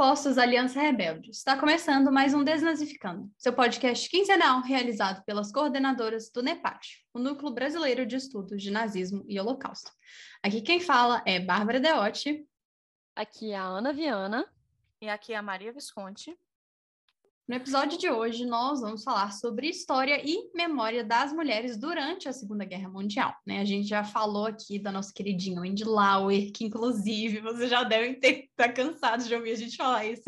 postos, Aliança Rebelde. Está começando mais um Desnazificando, seu podcast quinzenal realizado pelas coordenadoras do NEPAT, o Núcleo Brasileiro de Estudos de Nazismo e Holocausto. Aqui quem fala é Bárbara Deotti. Aqui é a Ana Viana. E aqui é a Maria Visconti. No episódio de hoje, nós vamos falar sobre história e memória das mulheres durante a Segunda Guerra Mundial. Né? A gente já falou aqui da nossa queridinha Wendy Lauer, que inclusive vocês já devem ter tá cansados de ouvir a gente falar isso.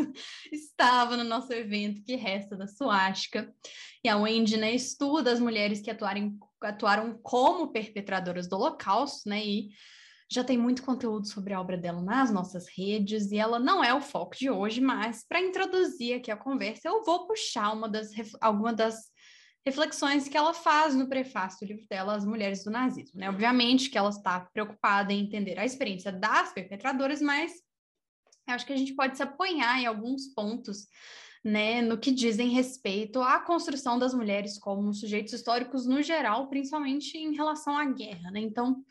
Estava no nosso evento que resta da Suástica. E a Wendy né, estuda as mulheres que atuaram, atuaram como perpetradoras do Holocausto, né? E já tem muito conteúdo sobre a obra dela nas nossas redes e ela não é o foco de hoje, mas para introduzir aqui a conversa, eu vou puxar uma das, alguma das reflexões que ela faz no prefácio do livro dela, As Mulheres do Nazismo. Né? Obviamente que ela está preocupada em entender a experiência das perpetradoras, mas acho que a gente pode se apoiar em alguns pontos né, no que dizem respeito à construção das mulheres como sujeitos históricos no geral, principalmente em relação à guerra. Né? Então,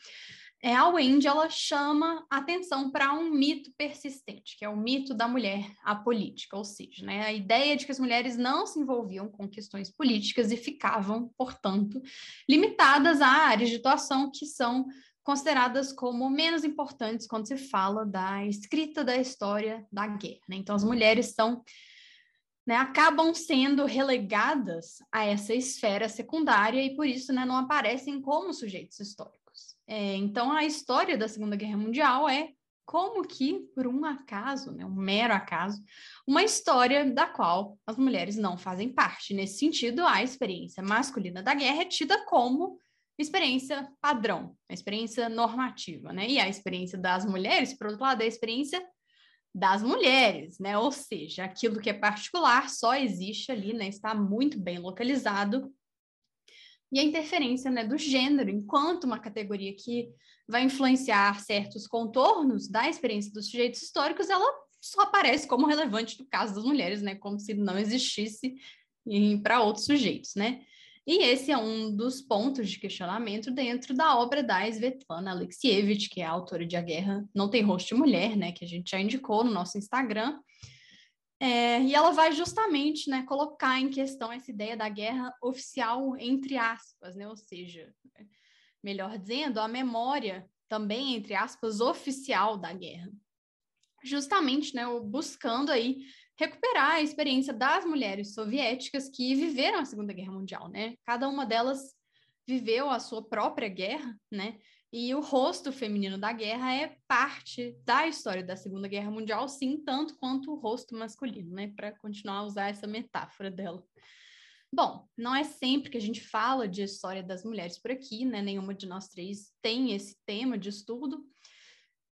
é, a Wendy ela chama atenção para um mito persistente, que é o mito da mulher apolítica, ou seja, né, a ideia de que as mulheres não se envolviam com questões políticas e ficavam, portanto, limitadas a áreas de atuação que são consideradas como menos importantes quando se fala da escrita da história da guerra. Né? Então, as mulheres são né, acabam sendo relegadas a essa esfera secundária e por isso né, não aparecem como sujeitos históricos. É, então, a história da Segunda Guerra Mundial é como que, por um acaso, né, um mero acaso, uma história da qual as mulheres não fazem parte. Nesse sentido, a experiência masculina da guerra é tida como experiência padrão, a experiência normativa, né? E a experiência das mulheres, por outro lado, é a experiência das mulheres, né? Ou seja, aquilo que é particular só existe ali, né? Está muito bem localizado e a interferência né, do gênero, enquanto uma categoria que vai influenciar certos contornos da experiência dos sujeitos históricos, ela só aparece como relevante no caso das mulheres, né, como se não existisse para outros sujeitos, né? E esse é um dos pontos de questionamento dentro da obra da Svetlana Alexievich, que é a autora de A Guerra Não Tem Rosto de Mulher, né, que a gente já indicou no nosso Instagram, é, e ela vai justamente né, colocar em questão essa ideia da guerra oficial, entre aspas, né? ou seja, melhor dizendo, a memória também, entre aspas, oficial da guerra. Justamente né, buscando aí recuperar a experiência das mulheres soviéticas que viveram a Segunda Guerra Mundial. Né? Cada uma delas viveu a sua própria guerra, né? E o rosto feminino da guerra é parte da história da Segunda Guerra Mundial, sim, tanto quanto o rosto masculino, né? Para continuar a usar essa metáfora dela. Bom, não é sempre que a gente fala de história das mulheres por aqui, né? Nenhuma de nós três tem esse tema de estudo.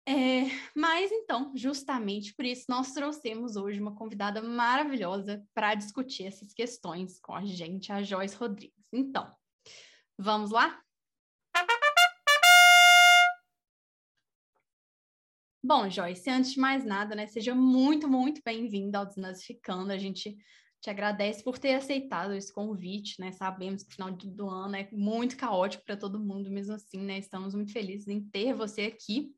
É, mas então, justamente por isso, nós trouxemos hoje uma convidada maravilhosa para discutir essas questões com a gente, a Joyce Rodrigues. Então, vamos lá? Bom, Joyce, antes de mais nada, né, seja muito, muito bem-vinda ao Desnazificando. A gente te agradece por ter aceitado esse convite, né? Sabemos que o final do ano é muito caótico para todo mundo, mesmo assim, né? Estamos muito felizes em ter você aqui.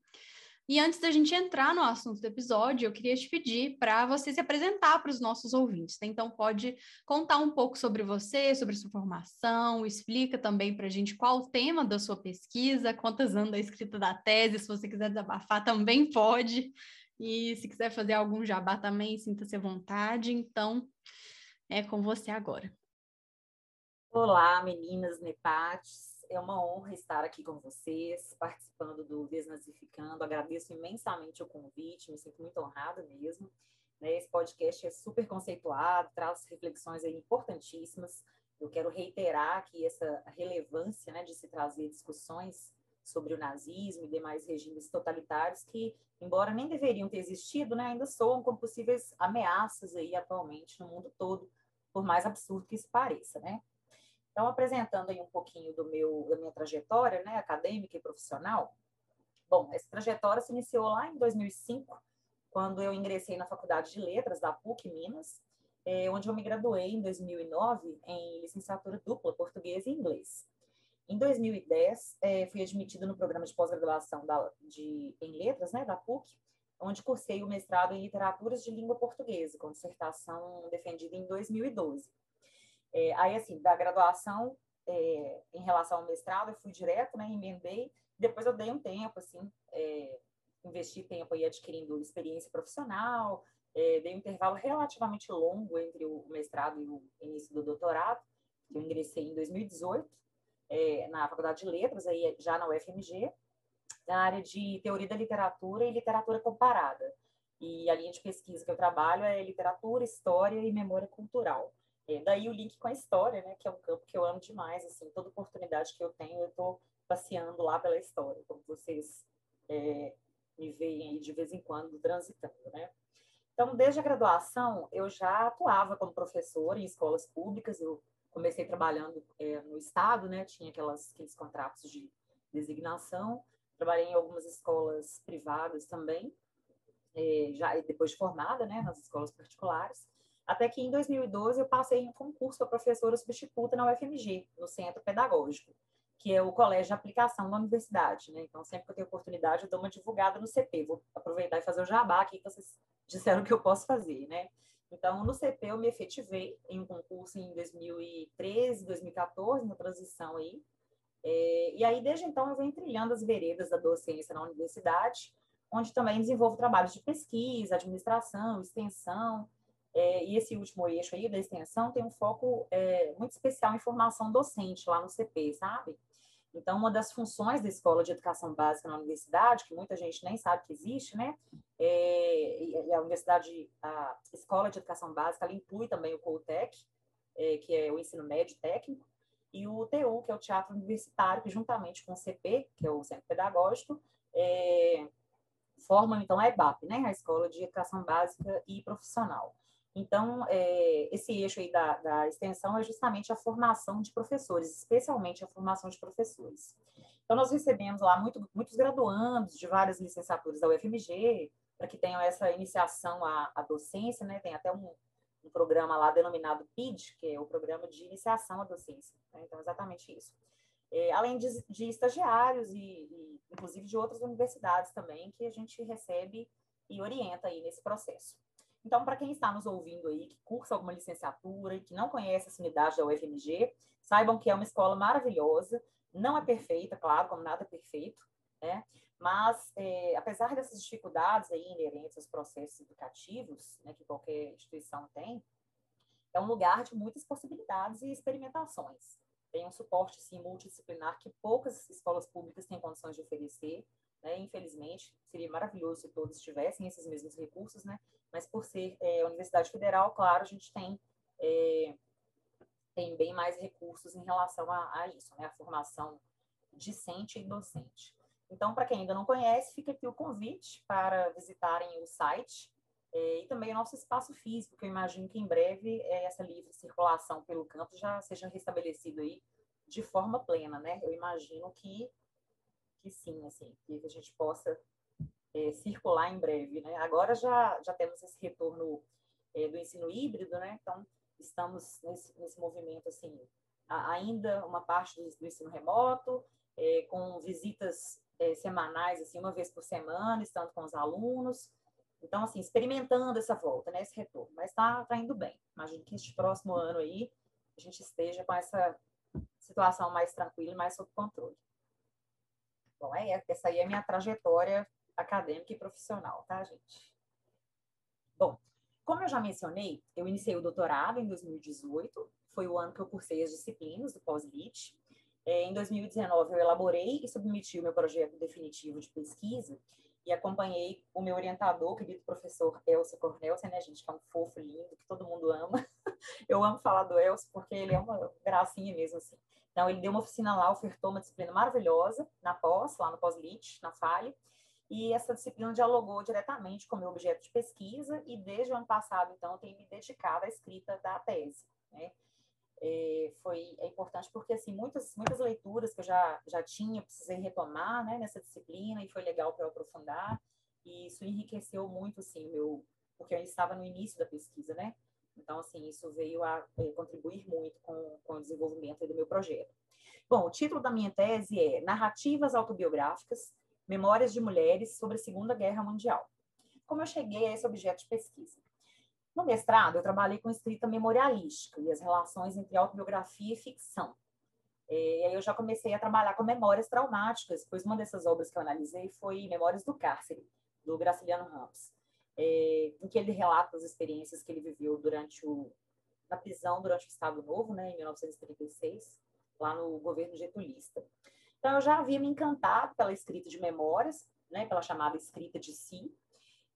E antes da gente entrar no assunto do episódio, eu queria te pedir para você se apresentar para os nossos ouvintes. Né? Então, pode contar um pouco sobre você, sobre sua formação, explica também para a gente qual o tema da sua pesquisa, quantas anos da escrita da tese, se você quiser desabafar também pode. E se quiser fazer algum jabá também, sinta-se à vontade. Então, é com você agora. Olá, meninas nepates é uma honra estar aqui com vocês, participando do Desnazificando. Agradeço imensamente o convite, me sinto muito honrada mesmo. Né? Esse podcast é super conceituado, traz reflexões importantíssimas. Eu quero reiterar aqui essa relevância né, de se trazer discussões sobre o nazismo e demais regimes totalitários que, embora nem deveriam ter existido, né, ainda soam como possíveis ameaças aí atualmente no mundo todo, por mais absurdo que isso pareça, né? Então, apresentando aí um pouquinho do meu, da minha trajetória, né, acadêmica e profissional. Bom, essa trajetória se iniciou lá em 2005, quando eu ingressei na Faculdade de Letras da PUC Minas, é, onde eu me graduei em 2009 em licenciatura dupla, português e inglês. Em 2010, é, fui admitida no programa de pós-graduação em letras, né, da PUC, onde cursei o mestrado em Literaturas de Língua Portuguesa, com dissertação defendida em 2012. É, aí, assim, da graduação é, em relação ao mestrado, eu fui direto, né, emendei, depois eu dei um tempo, assim, é, investi tempo aí adquirindo experiência profissional, é, dei um intervalo relativamente longo entre o mestrado e o início do doutorado, que eu ingressei em 2018, é, na Faculdade de Letras, aí já na UFMG, na área de teoria da literatura e literatura comparada. E a linha de pesquisa que eu trabalho é literatura, história e memória cultural. É, daí o link com a história, né, que é um campo que eu amo demais, assim, toda oportunidade que eu tenho, eu estou passeando lá pela história, como vocês é, me veem aí de vez em quando transitando, né? Então, desde a graduação, eu já atuava como professora em escolas públicas, eu comecei trabalhando é, no Estado, né? Tinha aquelas, aqueles contratos de designação. Trabalhei em algumas escolas privadas também, é, já depois de formada, né? Nas escolas particulares. Até que em 2012 eu passei em um concurso para professora substituta na UFMG, no Centro Pedagógico, que é o colégio de aplicação da universidade, né? Então, sempre que eu tenho oportunidade, eu dou uma divulgada no CP. Vou aproveitar e fazer o jabá aqui, que vocês disseram que eu posso fazer, né? Então, no CP, eu me efetivei em um concurso em 2013, 2014, na transição aí. É, e aí, desde então, eu venho trilhando as veredas da docência na universidade, onde também desenvolvo trabalhos de pesquisa, administração, extensão. É, e esse último eixo aí da extensão tem um foco é, muito especial em formação docente lá no CP, sabe? Então, uma das funções da Escola de Educação Básica na universidade, que muita gente nem sabe que existe, né? É, a universidade, a Escola de Educação Básica, ela inclui também o COUTEC, é, que é o ensino médio técnico, e o TU, que é o Teatro Universitário, que juntamente com o CP, que é o Centro Pedagógico, é, formam, então, a EBAP, né? A Escola de Educação Básica e Profissional. Então, é, esse eixo aí da, da, extensão é justamente a formação de professores, especialmente a formação de professores. Então, nós recebemos lá muito, muitos graduandos de várias licenciaturas da UFMG, para que tenham essa iniciação à, à docência, né? Tem até um, um, programa lá denominado PID, que é o Programa de Iniciação à Docência. Né? Então, exatamente isso. É, além de, de estagiários e, e, inclusive, de outras universidades também, que a gente recebe e orienta aí nesse processo. Então, para quem está nos ouvindo aí, que cursa alguma licenciatura e que não conhece essa unidade da UFMG, saibam que é uma escola maravilhosa, não é perfeita, claro, como nada é perfeito, né? Mas, é, apesar dessas dificuldades aí inerentes aos processos educativos, né, que qualquer instituição tem, é um lugar de muitas possibilidades e experimentações. Tem um suporte, sim, multidisciplinar que poucas escolas públicas têm condições de oferecer, né? Infelizmente, seria maravilhoso se todos tivessem esses mesmos recursos, né? Mas por ser é, Universidade Federal, claro, a gente tem, é, tem bem mais recursos em relação a, a isso, né? A formação discente e docente. Então, para quem ainda não conhece, fica aqui o convite para visitarem o site é, e também o nosso espaço físico, que eu imagino que em breve é, essa livre circulação pelo campus já seja restabelecido aí de forma plena, né? Eu imagino que que sim, assim, que a gente possa é, circular em breve, né? Agora já, já temos esse retorno é, do ensino híbrido, né? Então, estamos nesse, nesse movimento, assim, ainda uma parte do, do ensino remoto, é, com visitas é, semanais, assim, uma vez por semana, estando com os alunos. Então, assim, experimentando essa volta, né? Esse retorno. Mas está tá indo bem. Imagino que este próximo ano aí a gente esteja com essa situação mais tranquila e mais sob controle. Bom, é, essa aí é a minha trajetória acadêmica e profissional, tá, gente? Bom, como eu já mencionei, eu iniciei o doutorado em 2018, foi o ano que eu cursei as disciplinas do pós-lit. É, em 2019, eu elaborei e submeti o meu projeto definitivo de pesquisa e acompanhei o meu orientador, querido professor Elcio Cornelsen, né, gente, que é um fofo lindo, que todo mundo ama. Eu amo falar do Elcio porque ele é uma gracinha mesmo, assim. Então, ele deu uma oficina lá, ofertou uma disciplina maravilhosa na pós, lá no pós-lit, na FALE, e essa disciplina dialogou diretamente com o meu objeto de pesquisa, e desde o ano passado, então, eu tenho me dedicado à escrita da tese, né? É, foi é importante porque assim muitas muitas leituras que eu já já tinha precisei retomar né, nessa disciplina e foi legal para aprofundar e isso enriqueceu muito assim meu porque eu estava no início da pesquisa né então, assim, isso veio a é, contribuir muito com, com o desenvolvimento do meu projeto. Bom, o título da minha tese é Narrativas Autobiográficas, Memórias de Mulheres sobre a Segunda Guerra Mundial. como eu cheguei a esse objeto de pesquisa? No mestrado, eu trabalhei com escrita memorialística e as relações entre autobiografia e ficção. É, e aí eu já comecei a trabalhar com memórias traumáticas, pois uma dessas obras que eu analisei foi Memórias do Cárcere, do Graciliano Ramos, é, em que ele relata as experiências que ele viveu durante o, na prisão durante o Estado Novo, né, em 1936, lá no governo getulista. Então, eu já havia me encantado pela escrita de memórias, né, pela chamada escrita de si,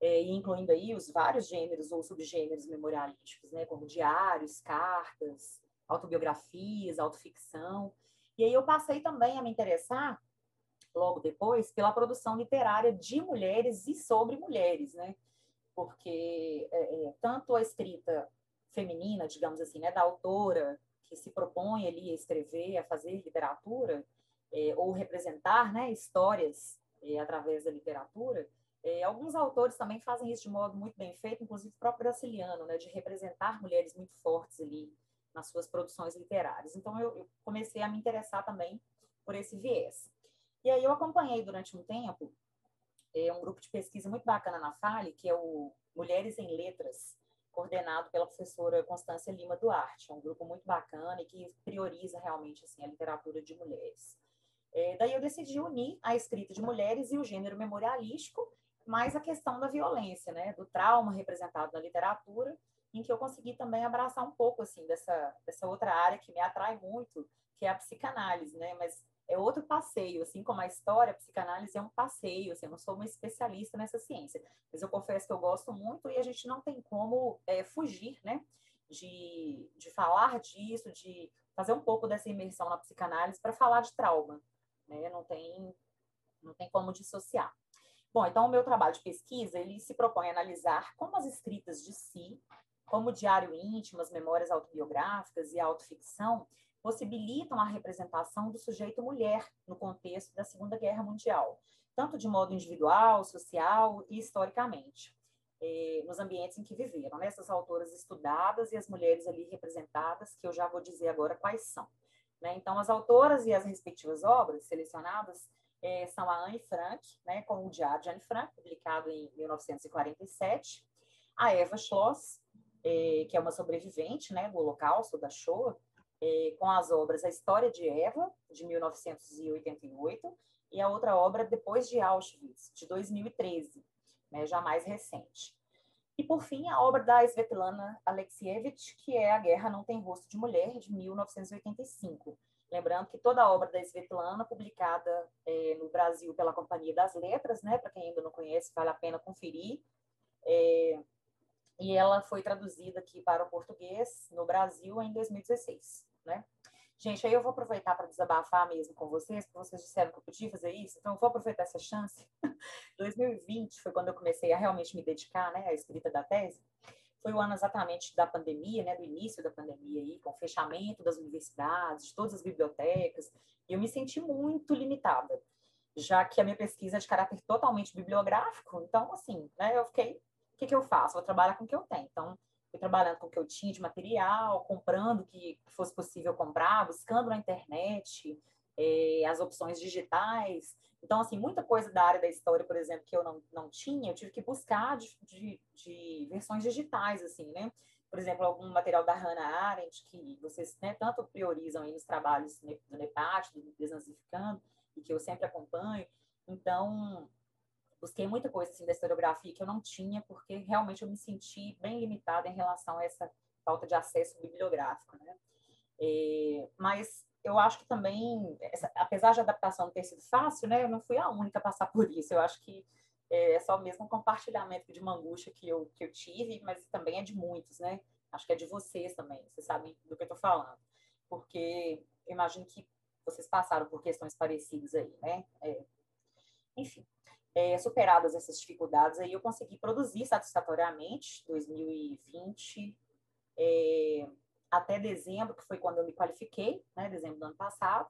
é, incluindo aí os vários gêneros ou subgêneros memorialísticos, né, como diários, cartas, autobiografias, autoficção. E aí eu passei também a me interessar, logo depois, pela produção literária de mulheres e sobre mulheres, né? Porque é, é, tanto a escrita feminina, digamos assim, né, da autora que se propõe ali a escrever, a fazer literatura, é, ou representar né, histórias é, através da literatura, é, alguns autores também fazem isso de modo muito bem feito, inclusive o próprio Brasiliano, né, de representar mulheres muito fortes ali nas suas produções literárias. Então, eu, eu, comecei a me interessar também por esse viés. E aí, eu acompanhei durante um tempo é, um grupo de pesquisa muito bacana na Fale, que é o Mulheres em Letras, coordenado pela professora Constância Lima Duarte. É um grupo muito bacana e que prioriza realmente assim, a literatura de mulheres. É, daí eu decidi unir a escrita de mulheres e o gênero memorialístico, mais a questão da violência, né, do trauma representado na literatura em que eu consegui também abraçar um pouco assim dessa dessa outra área que me atrai muito, que é a psicanálise, né? Mas é outro passeio, assim como a história, a psicanálise é um passeio, assim, eu não sou uma especialista nessa ciência, mas eu confesso que eu gosto muito e a gente não tem como é, fugir, né? De, de falar disso, de fazer um pouco dessa imersão na psicanálise para falar de trauma, né? Não tem, não tem como dissociar. Bom, então o meu trabalho de pesquisa, ele se propõe a analisar como as escritas de si como diário íntimo, as memórias autobiográficas e a autoficção, possibilitam a representação do sujeito mulher no contexto da Segunda Guerra Mundial, tanto de modo individual, social e historicamente, eh, nos ambientes em que viveram. Né? Essas autoras estudadas e as mulheres ali representadas, que eu já vou dizer agora quais são. Né? Então, as autoras e as respectivas obras selecionadas eh, são a Anne Frank, né, com o Diário de Anne Frank, publicado em 1947, a Eva Schloss, é, que é uma sobrevivente né, do Holocausto, da Shoah, é, com as obras A História de Eva, de 1988, e a outra obra Depois de Auschwitz, de 2013, né, já mais recente. E, por fim, a obra da Svetlana Alexievich, que é A Guerra Não Tem Rosto de Mulher, de 1985. Lembrando que toda a obra da Svetlana, publicada é, no Brasil pela Companhia das Letras, né, para quem ainda não conhece, vale a pena conferir. É, e ela foi traduzida aqui para o português no Brasil em 2016, né? Gente, aí eu vou aproveitar para desabafar mesmo com vocês, porque vocês disseram que eu podia fazer isso, então eu vou aproveitar essa chance. 2020 foi quando eu comecei a realmente me dedicar, né, à escrita da tese. Foi o ano exatamente da pandemia, né, do início da pandemia aí, com o fechamento das universidades, de todas as bibliotecas, e eu me senti muito limitada, já que a minha pesquisa é de caráter totalmente bibliográfico, então assim, né, eu fiquei que, que eu faço? Vou trabalhar com o que eu tenho. Então, fui trabalhando com o que eu tinha de material, comprando o que fosse possível comprar, buscando na internet é, as opções digitais. Então, assim, muita coisa da área da história, por exemplo, que eu não, não tinha, eu tive que buscar de, de, de versões digitais, assim, né? Por exemplo, algum material da Hannah Arendt, que vocês né, tanto priorizam aí nos trabalhos do NEPAT, do Desnazificando, e que eu sempre acompanho. Então, busquei muita coisa assim da historiografia que eu não tinha, porque realmente eu me senti bem limitada em relação a essa falta de acesso bibliográfico, né? É, mas eu acho que também, essa, apesar de a adaptação ter sido fácil, né, eu não fui a única a passar por isso. Eu acho que é só mesmo um compartilhamento de uma angústia que eu, que eu tive, mas também é de muitos, né? Acho que é de vocês também, vocês sabem do que eu estou falando. Porque eu imagino que vocês passaram por questões parecidas aí, né? É, enfim é, superadas essas dificuldades, aí eu consegui produzir satisfatoriamente 2020 é, até dezembro, que foi quando eu me qualifiquei, né, dezembro do ano passado.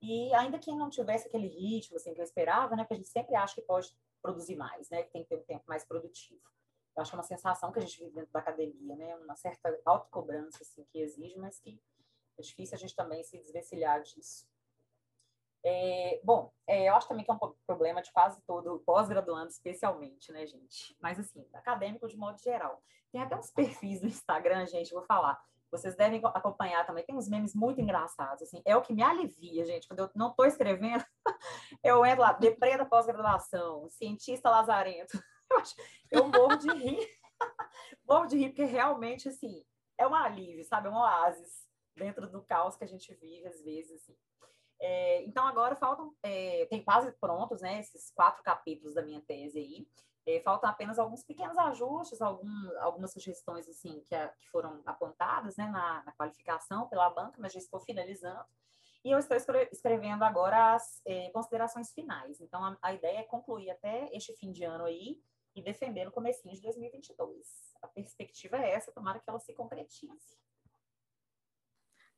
E ainda que não tivesse aquele ritmo assim que eu esperava, né, que a gente sempre acha que pode produzir mais, né, que tem que ter um tempo mais produtivo. Eu acho que é uma sensação que a gente vive dentro da academia, né, uma certa autocobrança assim que exige, mas que é difícil a gente também se desvencilhar disso. É, bom, é, eu acho também que é um problema de quase todo pós-graduando, especialmente, né, gente? Mas, assim, acadêmico de modo geral. Tem até uns perfis no Instagram, gente, vou falar. Vocês devem acompanhar também. Tem uns memes muito engraçados, assim. É o que me alivia, gente. Quando eu não estou escrevendo, eu entro lá, deprê pós-graduação, cientista lazarento. Eu morro de rir. morro de rir, porque realmente, assim, é um alívio, sabe? É um oásis dentro do caos que a gente vive, às vezes, assim. É, então, agora faltam, é, tem quase prontos, né, esses quatro capítulos da minha tese aí. É, faltam apenas alguns pequenos ajustes, algum, algumas sugestões, assim, que, a, que foram apontadas, né, na, na, qualificação pela banca, mas já estou finalizando. E eu estou escrevendo agora as é, considerações finais. Então, a, a, ideia é concluir até este fim de ano aí e defender no comecinho de 2022. A perspectiva é essa, tomara que ela se concretize.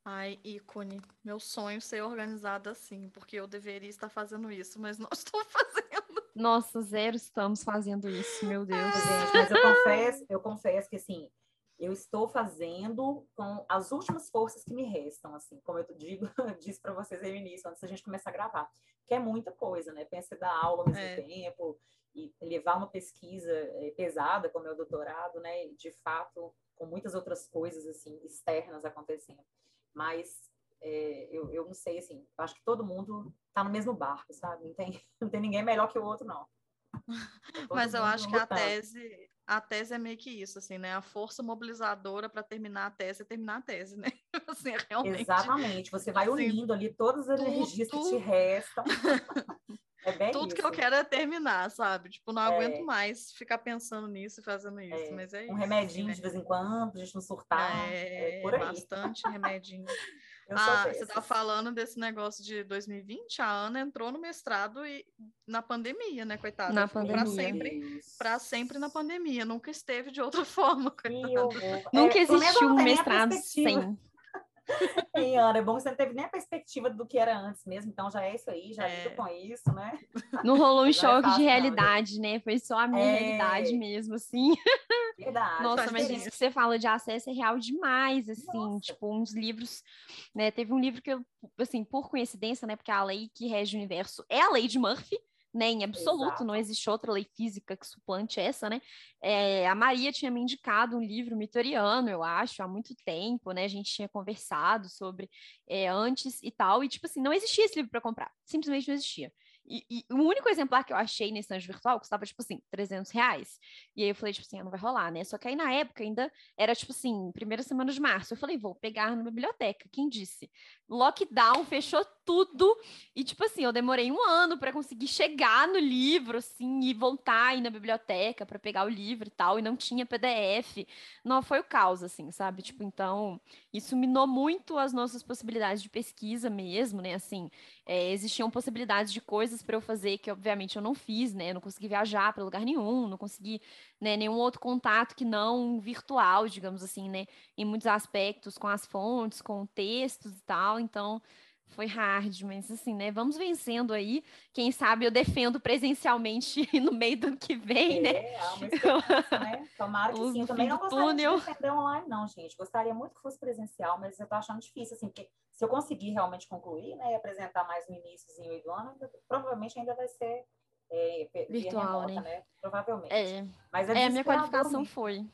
Ai, ícone. Meu sonho ser organizada assim, porque eu deveria estar fazendo isso, mas não estou fazendo. Nossa, zero estamos fazendo isso, meu Deus. Gente, mas eu confesso, eu confesso que assim, eu estou fazendo com as últimas forças que me restam, assim, como eu digo, disse para vocês aí no início, antes da gente começar a gravar, que é muita coisa, né? Pensa dar aula ao mesmo é. tempo e levar uma pesquisa é, pesada, como é o doutorado, né? De fato, com muitas outras coisas assim externas acontecendo. Mas é, eu, eu não sei, assim, acho que todo mundo tá no mesmo barco, sabe? Não tem, não tem ninguém melhor que o outro, não. Mas eu acho que a tese, a tese é meio que isso, assim, né? A força mobilizadora para terminar a tese é terminar a tese, né? Assim, é realmente, Exatamente. Você vai assim, unindo ali todas as tudo... energias que te restam. É bem Tudo isso. que eu quero é terminar, sabe? Tipo, não é. aguento mais ficar pensando nisso e fazendo isso, é. mas é um isso. Um remedinho né? de vez em quando, a gente não surtar. É, é por aí. bastante remedinho. Ah, você estava falando desse negócio de 2020, a Ana entrou no mestrado e na pandemia, né, coitada? Na pandemia. Para sempre, para sempre na pandemia, nunca esteve de outra forma, coitada. Nunca é, existiu um mestrado sem. Ana, é bom que você não teve nem a perspectiva do que era antes mesmo, então já é isso aí, já é. com isso, né? Não rolou um é choque é de realidade, não, né? Foi só a minha é... realidade mesmo, assim. Verdade. Nossa, mas isso que você fala de acesso é real demais, assim, Nossa. tipo, uns livros, né? Teve um livro que eu, assim, por coincidência, né? Porque a lei que rege o universo é a lei de Murphy, né, em absoluto, Exato. não existe outra lei física que suplante essa, né? É, a Maria tinha me indicado um livro mitoriano, eu acho, há muito tempo, né? A gente tinha conversado sobre é, antes e tal, e tipo assim, não existia esse livro para comprar, simplesmente não existia. E, e, o único exemplar que eu achei nesse anjo virtual custava, tipo assim, 300 reais. E aí eu falei, tipo assim, ah, não vai rolar, né? Só que aí na época ainda era, tipo assim, primeira semana de março. Eu falei, vou pegar na biblioteca. Quem disse? Lockdown, fechou tudo. E, tipo assim, eu demorei um ano para conseguir chegar no livro, assim, e voltar aí na biblioteca para pegar o livro e tal. E não tinha PDF. Não, foi o caos, assim, sabe? Tipo, então, isso minou muito as nossas possibilidades de pesquisa mesmo, né? Assim, é, existiam possibilidades de coisas para eu fazer que, obviamente, eu não fiz, né? Eu não consegui viajar para lugar nenhum, não consegui né, nenhum outro contato que não virtual, digamos assim, né? Em muitos aspectos, com as fontes, com textos e tal. Então, foi hard, mas assim, né? Vamos vencendo aí. Quem sabe eu defendo presencialmente no meio do que vem, né? é, né? É né? Tomara que sim. Também não gostaria túnel. de defender online, não, gente. Gostaria muito que fosse presencial, mas eu tô achando difícil, assim, porque se eu conseguir realmente concluir, né, e apresentar mais no iníciozinho do ano, ainda, provavelmente ainda vai ser é, virtual, remota, né? né? Provavelmente. É, mas é, é a minha qualificação foi.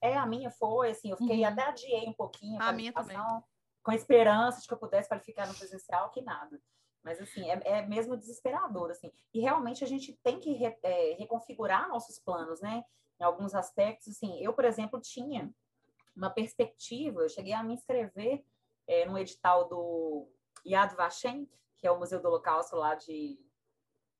É, a minha foi, assim, eu fiquei, uhum. até adiei um pouquinho a, a minha também com esperança de que eu pudesse qualificar no presencial, que nada. Mas, assim, é, é mesmo desesperador, assim. E, realmente, a gente tem que re, é, reconfigurar nossos planos, né? Em alguns aspectos, assim, eu, por exemplo, tinha uma perspectiva, eu cheguei a me inscrever é, no edital do Yad Vashem, que é o Museu do Holocausto lá de,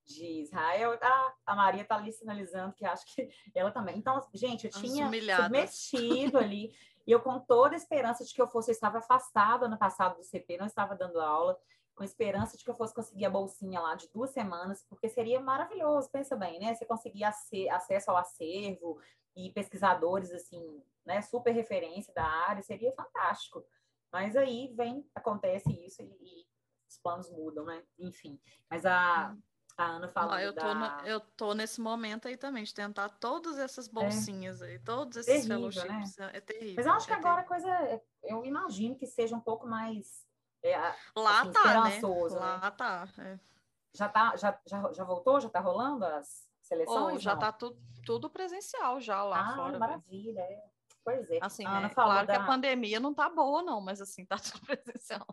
de Israel. Ah, a Maria está ali sinalizando que acho que ela também. Então, gente, eu tinha submetido ali e eu, com toda a esperança de que eu fosse, eu estava afastada no passado do CP, não estava dando aula, com esperança de que eu fosse conseguir a bolsinha lá de duas semanas, porque seria maravilhoso, pensa bem, né? Você conseguir acesso ao acervo e pesquisadores, assim, né? Super referência da área, seria fantástico. Mas aí vem, acontece isso e, e os planos mudam, né? Enfim. Mas a, hum. A Ana falando ah, eu, tô da... eu tô nesse momento aí também, de tentar todas essas é. bolsinhas é. aí, todos esses terrível, fellowships. Né? É terrível. Mas eu acho que é agora a coisa, eu imagino que seja um pouco mais é, lá assim, tá, né? Lá né? tá. É. Já tá, já, já, já voltou? Já tá rolando as seleções? Oh, já não? tá tu, tudo presencial já lá ah, fora. maravilha, é. Pois é. Assim, né? claro da... que a pandemia não tá boa, não, mas assim, tá tudo presencial.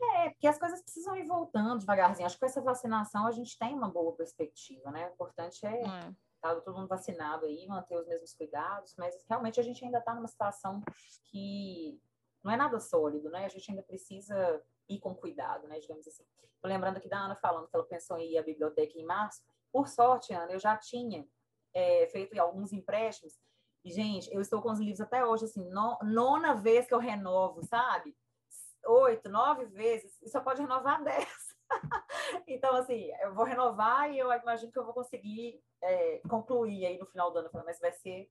É, porque as coisas precisam ir voltando devagarzinho. Acho que com essa vacinação a gente tem uma boa perspectiva, né? O importante é, é. tá todo mundo vacinado aí, manter os mesmos cuidados, mas realmente a gente ainda está numa situação que não é nada sólido, né? A gente ainda precisa ir com cuidado, né? Digamos assim. Tô lembrando aqui da Ana falando que ela pensou em ir à biblioteca em março. Por sorte, Ana, eu já tinha é, feito alguns empréstimos. E, gente, eu estou com os livros até hoje, assim, no, nona vez que eu renovo, sabe? Oito, nove vezes, e só pode renovar dez. então, assim, eu vou renovar e eu imagino que eu vou conseguir é, concluir aí no final do ano, mas vai ser,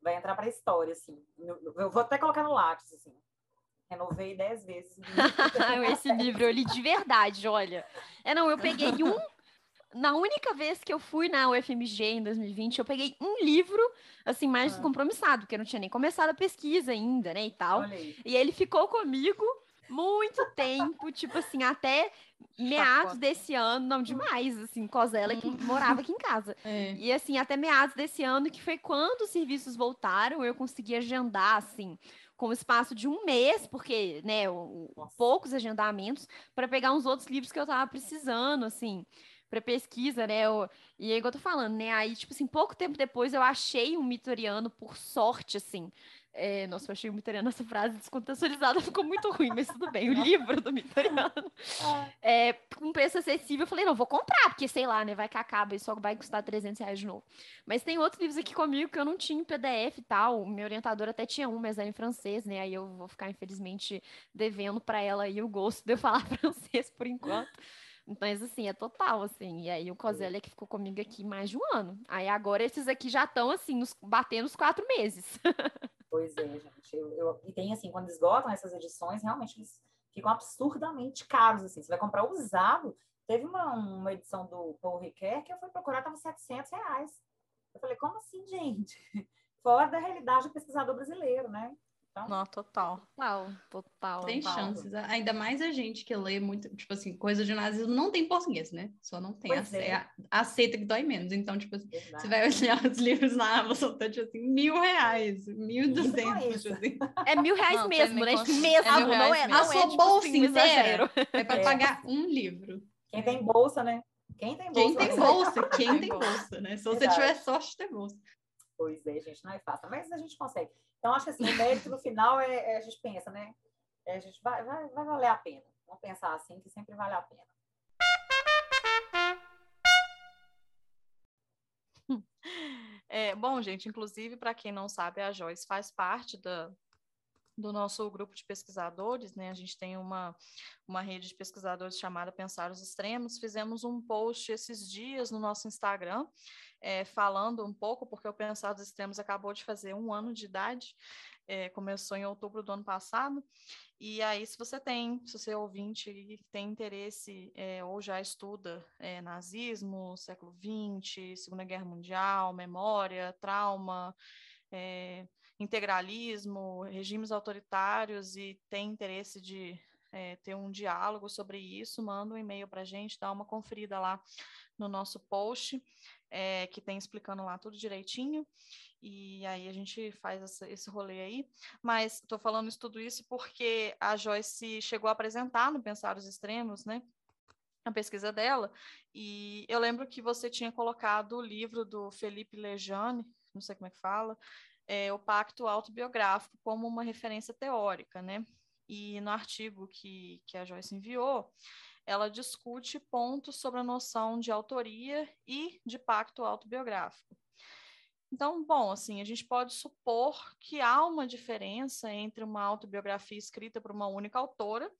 vai entrar para a história, assim. Eu vou até colocar no lápis, assim. Renovei dez vezes. Esse livro eu li de verdade, olha. É, não, eu peguei um. Na única vez que eu fui na UFMG em 2020, eu peguei um livro, assim, mais ah. descompromissado, porque eu não tinha nem começado a pesquisa ainda, né, e tal. E ele ficou comigo muito tempo, tipo assim, até meados desse ano, não demais, assim, Cosela que uhum. morava aqui em casa. É. E assim, até meados desse ano, que foi quando os serviços voltaram, eu consegui agendar, assim, com o espaço de um mês, porque, né, o, poucos agendamentos, para pegar uns outros livros que eu tava precisando, assim para pesquisa, né? Eu, e aí, igual eu tô falando, né? Aí, tipo assim, pouco tempo depois eu achei um mitoriano, por sorte, assim, é, nossa, eu achei muito italiano essa frase descontextualizada, ficou muito ruim, mas tudo bem. O livro do Mitoriano. Ah. É, com preço acessível, eu falei, não, vou comprar, porque sei lá, né? Vai que acaba e só vai custar 300 reais de novo. Mas tem outros livros aqui comigo que eu não tinha em PDF e tal. O meu orientador até tinha um, mas era em francês, né? Aí eu vou ficar, infelizmente, devendo para ela aí o gosto de eu falar francês por enquanto. Mas assim, é total, assim. E aí o Cosélia que ficou comigo aqui mais de um ano. Aí agora esses aqui já estão, assim, nos, batendo os quatro meses. Pois é, gente. Eu, eu, e tem assim, quando esgotam essas edições, realmente eles ficam absurdamente caros. Assim. Você vai comprar usado. Teve uma, uma edição do Paul Ricoeur que eu fui procurar, estava 700 reais. Eu falei, como assim, gente? Fora da realidade do pesquisador brasileiro, né? Então, Não, total. Total, total. Tem total. chances. Ainda mais a gente que lê muito, tipo assim, coisa de nazismo não tem português, né? Só não tem. Ace é. Aceita que dói menos. Então, tipo assim, você vai olhar os livros na Amazon, tá tipo assim, mil reais, mil duzentos. Tipo assim. É mil reais não, mesmo, né? Mesmo, é não é. Não a sua é, tipo, bolsa assim, inteira é para é. pagar um livro. Quem tem bolsa, né? Quem tem bolsa? Quem tem bolsa? Quem tem bolsa, né? Se você Verdade. tiver sorte, ter bolsa. Pois é, gente, não é fácil. Mas a gente consegue. Então, acho que assim, o mérito no final é, é, a gente pensa, né? É, a gente vai, vai, vai valer a pena. Vamos pensar assim, que sempre vale a pena. É, bom, gente, inclusive, para quem não sabe, a Joyce faz parte da, do nosso grupo de pesquisadores, né? A gente tem uma, uma rede de pesquisadores chamada Pensar os Extremos. Fizemos um post esses dias no nosso Instagram, é, falando um pouco, porque o Pensar os Extremos acabou de fazer um ano de idade, é, começou em outubro do ano passado. E aí, se você tem, se você é ouvinte e tem interesse é, ou já estuda é, nazismo, século XX, Segunda Guerra Mundial, memória, trauma, é, integralismo, regimes autoritários e tem interesse de é, ter um diálogo sobre isso, manda um e-mail para a gente, dá uma conferida lá no nosso post, é, que tem explicando lá tudo direitinho. E aí a gente faz essa, esse rolê aí. Mas estou falando isso, tudo isso porque a Joyce chegou a apresentar no Pensar os Extremos, né? A pesquisa dela. E eu lembro que você tinha colocado o livro do Felipe Lejane, não sei como é que fala, é, o pacto autobiográfico como uma referência teórica, né? E no artigo que, que a Joyce enviou, ela discute pontos sobre a noção de autoria e de pacto autobiográfico. Então, bom, assim, a gente pode supor que há uma diferença entre uma autobiografia escrita por uma única autora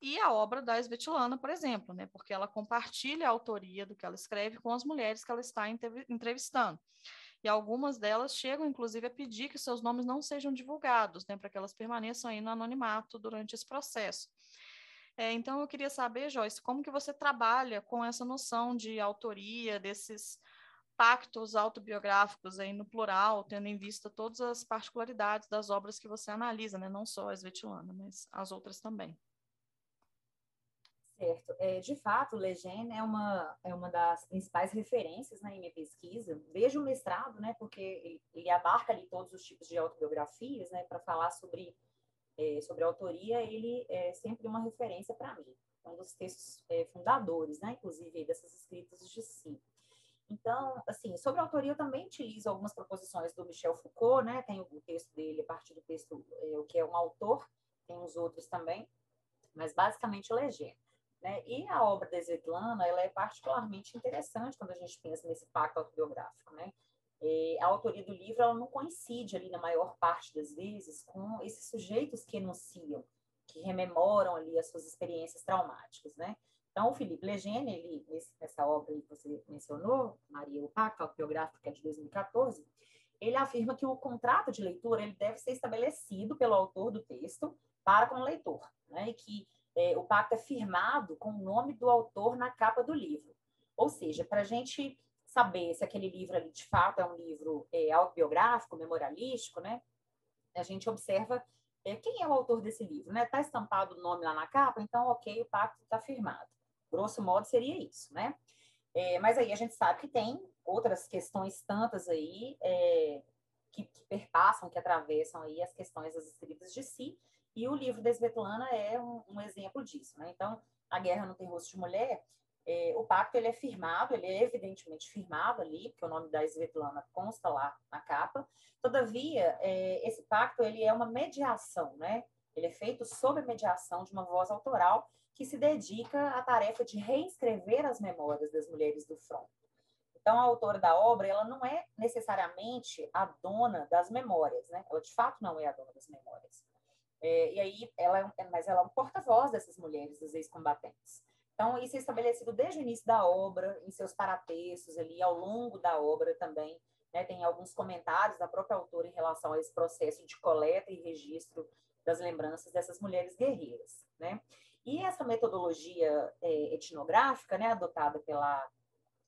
e a obra da Svetlana, por exemplo, né? Porque ela compartilha a autoria do que ela escreve com as mulheres que ela está entrevistando e algumas delas chegam, inclusive, a pedir que seus nomes não sejam divulgados, né, para que elas permaneçam aí no anonimato durante esse processo. É, então, eu queria saber, Joyce, como que você trabalha com essa noção de autoria, desses pactos autobiográficos aí no plural, tendo em vista todas as particularidades das obras que você analisa, né? não só a Svetlana, mas as outras também. Certo. É, de fato, Legend é uma, é uma das principais referências né, em minha pesquisa, desde o mestrado, né, porque ele, ele abarca ali todos os tipos de autobiografias, né, para falar sobre, é, sobre autoria, ele é sempre uma referência para mim. É um dos textos é, fundadores, né, inclusive, dessas escritas de si. Então, assim, sobre autoria, eu também utilizo algumas proposições do Michel Foucault, né, tem o texto dele, a partir do texto, é, o que é um autor, tem os outros também, mas basicamente o Legend. Né? E a obra da Svetlana ela é particularmente interessante quando a gente pensa nesse pacto autobiográfico. Né? E a autoria do livro ela não coincide ali na maior parte das vezes com esses sujeitos que enunciam, que rememoram ali as suas experiências traumáticas. Né? Então, o Felipe Legene, ele, nessa obra que você mencionou, Maria, o Pacto Autobiográfico, que é de 2014, ele afirma que o contrato de leitura ele deve ser estabelecido pelo autor do texto para com o leitor, né? e que é, o pacto é firmado com o nome do autor na capa do livro. Ou seja, para a gente saber se aquele livro ali de fato é um livro é, autobiográfico, memorialístico, né? A gente observa é, quem é o autor desse livro, né? Está estampado o nome lá na capa, então, ok, o pacto está firmado. Grosso modo, seria isso, né? É, mas aí a gente sabe que tem outras questões tantas aí é, que, que, perpassam, que atravessam aí as questões das escritas de si, e o livro da Svetlana é um, um exemplo disso. Né? Então, A Guerra Não Tem Rosto de Mulher, é, o pacto ele é firmado, ele é evidentemente firmado ali, porque o nome da Svetlana consta lá na capa. Todavia, é, esse pacto ele é uma mediação, né? Ele é feito sob a mediação de uma voz autoral que se dedica à tarefa de reescrever as memórias das mulheres do front. Então, a autora da obra, ela não é necessariamente a dona das memórias, né? Ela, de fato, não é a dona das memórias. É, e aí, ela, é mas ela é um porta-voz dessas mulheres, dos ex-combatentes. Então, isso é estabelecido desde o início da obra, em seus paratextos ali, ao longo da obra também. Né, tem alguns comentários da própria autora em relação a esse processo de coleta e registro das lembranças dessas mulheres guerreiras. Né? E essa metodologia é, etnográfica, né, adotada pela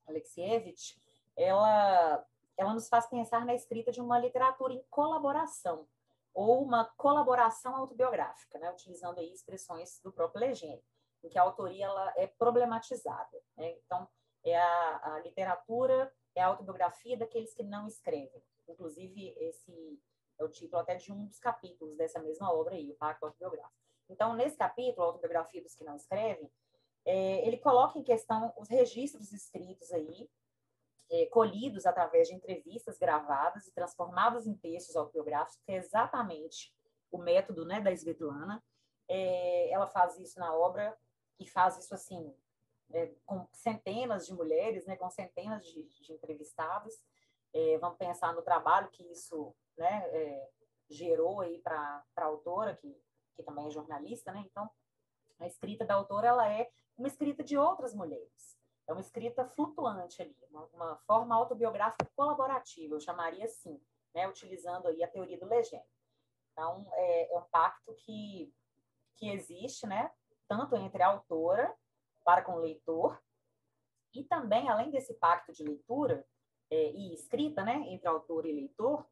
Alexievich, ela, ela nos faz pensar na escrita de uma literatura em colaboração, ou uma colaboração autobiográfica, né, utilizando aí expressões do próprio Legênio, em que a autoria ela é problematizada. Né? Então, é a, a, literatura, é a autobiografia daqueles que não escrevem. Inclusive, esse é o título até de um dos capítulos dessa mesma obra aí, o Pacto Autobiográfico. Então, nesse capítulo, a Autobiografia dos que não escrevem, é, ele coloca em questão os registros escritos aí, é, colhidos através de entrevistas gravadas e transformadas em textos autobiográficos, que é exatamente o método né, da Svetlana. É, ela faz isso na obra e faz isso assim é, com centenas de mulheres, né, com centenas de, de entrevistados. É, vamos pensar no trabalho que isso né, é, gerou aí para a autora, que, que também é jornalista, né? Então, a escrita da autora ela é uma escrita de outras mulheres. Uma escrita flutuante ali, uma, uma forma autobiográfica colaborativa, eu chamaria assim, né, utilizando aí a teoria do legend. Então, é, é, um pacto que, que existe, né, tanto entre a autora para com o leitor, e também, além desse pacto de leitura é, e escrita, né, entre autor e leitor,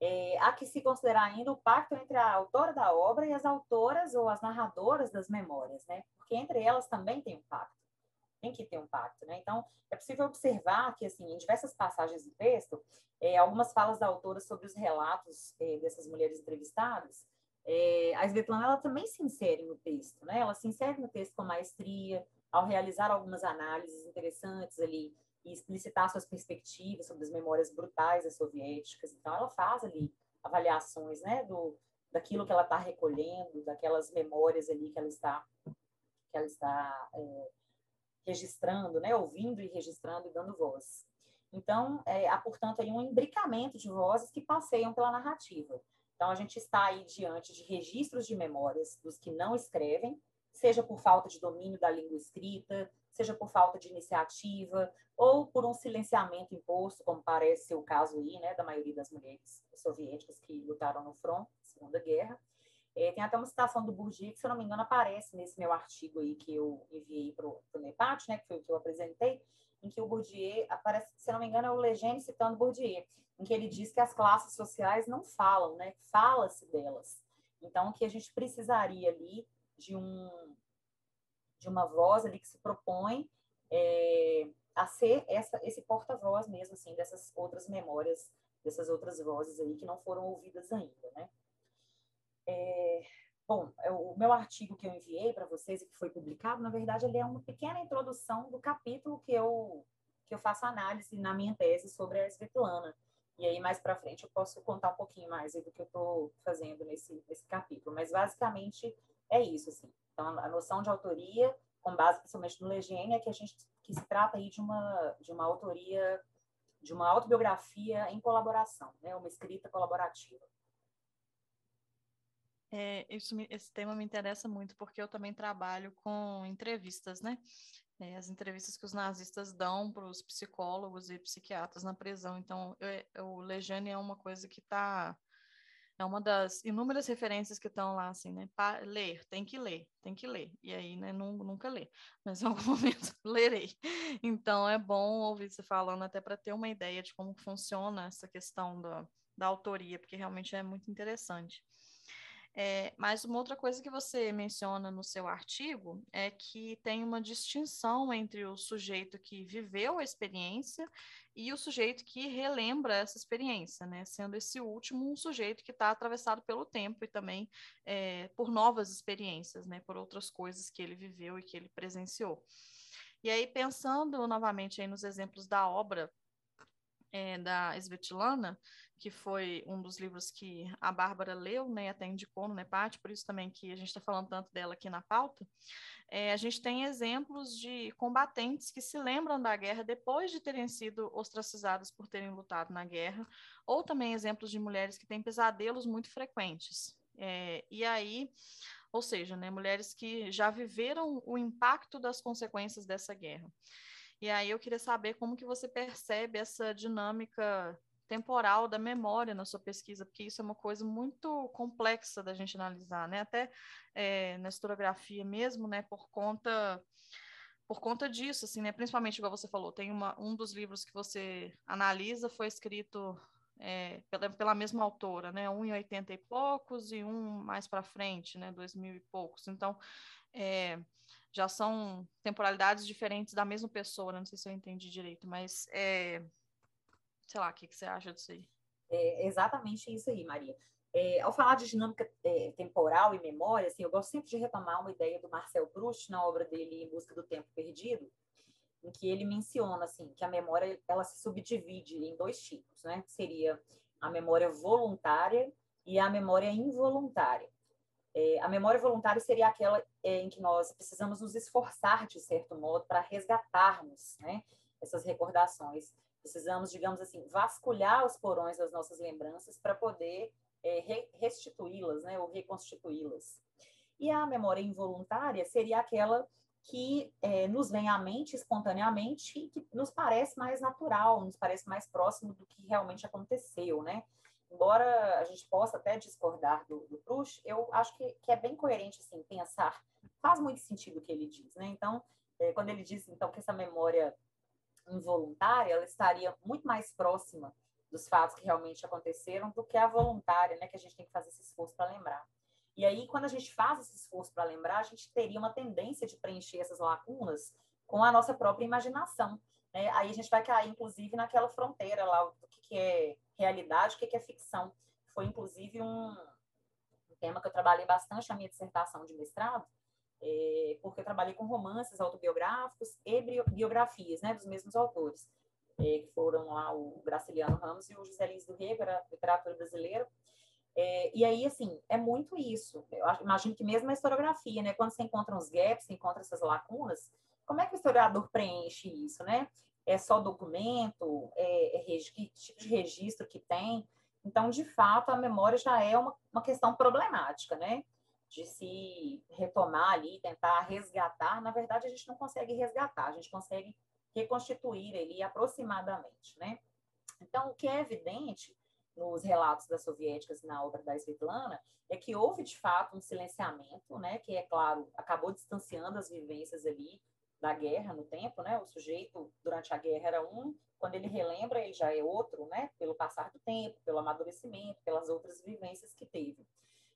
é, há que se considerar ainda o pacto entre a autora da obra e as autoras ou as narradoras das memórias, né, porque entre elas também tem um pacto tem que ter um pacto, né? Então, é possível observar que, assim, em diversas passagens do texto, é, algumas falas da autora sobre os relatos é, dessas mulheres entrevistadas, é, a Svetlana, ela também se insere no texto, né? Ela se insere no texto com maestria, ao realizar algumas análises interessantes ali e explicitar suas perspectivas sobre as memórias brutais das soviéticas. Então, ela faz ali avaliações, né, do, daquilo que ela está recolhendo, daquelas memórias ali que ela está que ela está é, registrando, né, ouvindo e registrando e dando voz. Então, é, há, portanto, aí um imbricamento de vozes que passeiam pela narrativa. Então, a gente está aí diante de registros de memórias dos que não escrevem, seja por falta de domínio da língua escrita, seja por falta de iniciativa, ou por um silenciamento imposto, como parece ser o caso aí, né, da maioria das mulheres soviéticas que lutaram no front, Segunda Guerra. É, tem até uma citação do Bourdieu, que, se eu não me engano, aparece nesse meu artigo aí que eu enviei para o NEPAT, né, que foi o que eu apresentei, em que o Bourdieu aparece, se eu não me engano, é o Legene citando Bourdieu, em que ele diz que as classes sociais não falam, né, fala-se delas. Então, que a gente precisaria ali de um de uma voz ali que se propõe é, a ser essa, esse porta-voz mesmo, assim, dessas outras memórias, dessas outras vozes aí que não foram ouvidas ainda, né? É, bom, é, o meu artigo que eu enviei para vocês e que foi publicado, na verdade, ele é uma pequena introdução do capítulo que eu, que eu faço análise na minha tese sobre a Svetlana. E aí, mais para frente, eu posso contar um pouquinho mais do que eu estou fazendo nesse, nesse capítulo. Mas, basicamente, é isso, assim. Então, a noção de autoria, com base principalmente no Legene, é que a gente que se trata aí de uma, de uma autoria, de uma autobiografia em colaboração, né? Uma escrita colaborativa. É, isso, esse tema me interessa muito porque eu também trabalho com entrevistas, né? É, as entrevistas que os nazistas dão para os psicólogos e psiquiatras na prisão. Então, o Lejane é uma coisa que está é uma das inúmeras referências que estão lá, assim, né? Para ler, tem que ler, tem que ler. E aí, né, nunca lê, mas em algum momento lerei. Então, é bom ouvir você falando até para ter uma ideia de como funciona essa questão da, da autoria, porque realmente é muito interessante. É, mas uma outra coisa que você menciona no seu artigo é que tem uma distinção entre o sujeito que viveu a experiência e o sujeito que relembra essa experiência, né? Sendo esse último um sujeito que está atravessado pelo tempo e também é, por novas experiências, né? Por outras coisas que ele viveu e que ele presenciou. E aí, pensando novamente aí nos exemplos da obra é, da Svetlana, que foi um dos livros que a Bárbara leu, né, até indicou no NEPAT, por isso também que a gente está falando tanto dela aqui na pauta, é, a gente tem exemplos de combatentes que se lembram da guerra depois de terem sido ostracizados por terem lutado na guerra, ou também exemplos de mulheres que têm pesadelos muito frequentes. É, e aí, ou seja, né, mulheres que já viveram o impacto das consequências dessa guerra. E aí eu queria saber como que você percebe essa dinâmica temporal da memória na sua pesquisa, porque isso é uma coisa muito complexa da gente analisar, né? Até é, na historiografia mesmo, né? Por conta por conta disso, assim, né? Principalmente, igual você falou, tem uma, um dos livros que você analisa foi escrito é, pela, pela mesma autora, né? Um em 80 e poucos e um mais para frente, né? Dois mil e poucos. Então, é, já são temporalidades diferentes da mesma pessoa, né? não sei se eu entendi direito, mas é, sei lá, o que, que você acha disso aí? É exatamente isso aí, Maria. É, ao falar de dinâmica é, temporal e memória, assim, eu gosto sempre de retomar uma ideia do Marcel Proust na obra dele Em Busca do Tempo Perdido, em que ele menciona assim que a memória ela se subdivide em dois tipos, né? Que seria a memória voluntária e a memória involuntária. É, a memória voluntária seria aquela é, em que nós precisamos nos esforçar de certo modo para resgatarmos, né? Essas recordações. Precisamos, digamos assim, vasculhar os porões das nossas lembranças para poder é, restituí-las, né, ou reconstituí-las. E a memória involuntária seria aquela que é, nos vem à mente espontaneamente e que nos parece mais natural, nos parece mais próximo do que realmente aconteceu, né? Embora a gente possa até discordar do, do Proust, eu acho que, que é bem coerente, assim, pensar. Faz muito sentido o que ele diz, né? Então, é, quando ele diz, então, que essa memória involuntária, ela estaria muito mais próxima dos fatos que realmente aconteceram do que a voluntária, né, que a gente tem que fazer esse esforço para lembrar. E aí, quando a gente faz esse esforço para lembrar, a gente teria uma tendência de preencher essas lacunas com a nossa própria imaginação. Né? Aí a gente vai cair, inclusive, naquela fronteira lá do que, que é realidade, o que, é ficção. Foi, inclusive, um, tema que eu trabalhei bastante na minha dissertação de mestrado, é, porque eu trabalhei com romances autobiográficos e biografias, né, dos mesmos autores, é, que foram lá o Graciliano Ramos e o José Lins do Rego, era literatura brasileira. É, e aí, assim, é muito isso. Eu imagino que mesmo a historiografia, né, quando você encontra os gaps, você encontra essas lacunas, como é que o historiador preenche isso, né? É só documento? É, é que tipo de registro que tem? Então, de fato, a memória já é uma, uma questão problemática, né? de se retomar ali, tentar resgatar, na verdade a gente não consegue resgatar, a gente consegue reconstituir ele aproximadamente, né? Então, o que é evidente nos relatos das soviéticas na obra da Svetlana é que houve de fato um silenciamento, né, que é claro, acabou distanciando as vivências ali da guerra no tempo, né? O sujeito durante a guerra era um, quando ele relembra ele já é outro, né? Pelo passar do tempo, pelo amadurecimento, pelas outras vivências que teve.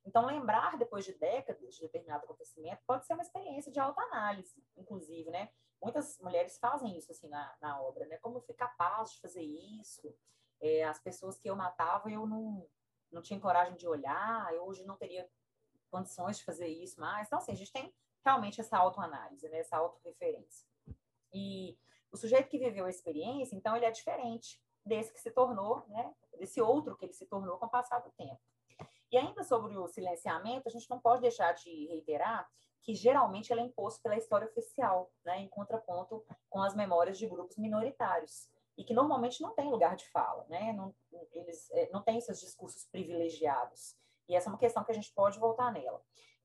Então, lembrar depois de décadas de determinado acontecimento pode ser uma experiência de autoanálise, inclusive, né? Muitas mulheres fazem isso, assim, na, na obra, né? Como eu fui capaz de fazer isso? É, as pessoas que eu matava, eu não, não tinha coragem de olhar, eu hoje não teria condições de fazer isso mais. Então, assim, a gente tem realmente essa autoanálise, né? Essa autorreferência. E o sujeito que viveu a experiência, então, ele é diferente desse que se tornou, né? Desse outro que ele se tornou com o passar do tempo. E ainda sobre o silenciamento, a gente não pode deixar de reiterar que geralmente ele é imposto pela história oficial, né, em contraponto com as memórias de grupos minoritários, e que normalmente não tem lugar de fala, né, não, eles é, não têm esses discursos privilegiados. E essa é uma questão que a gente pode voltar nela.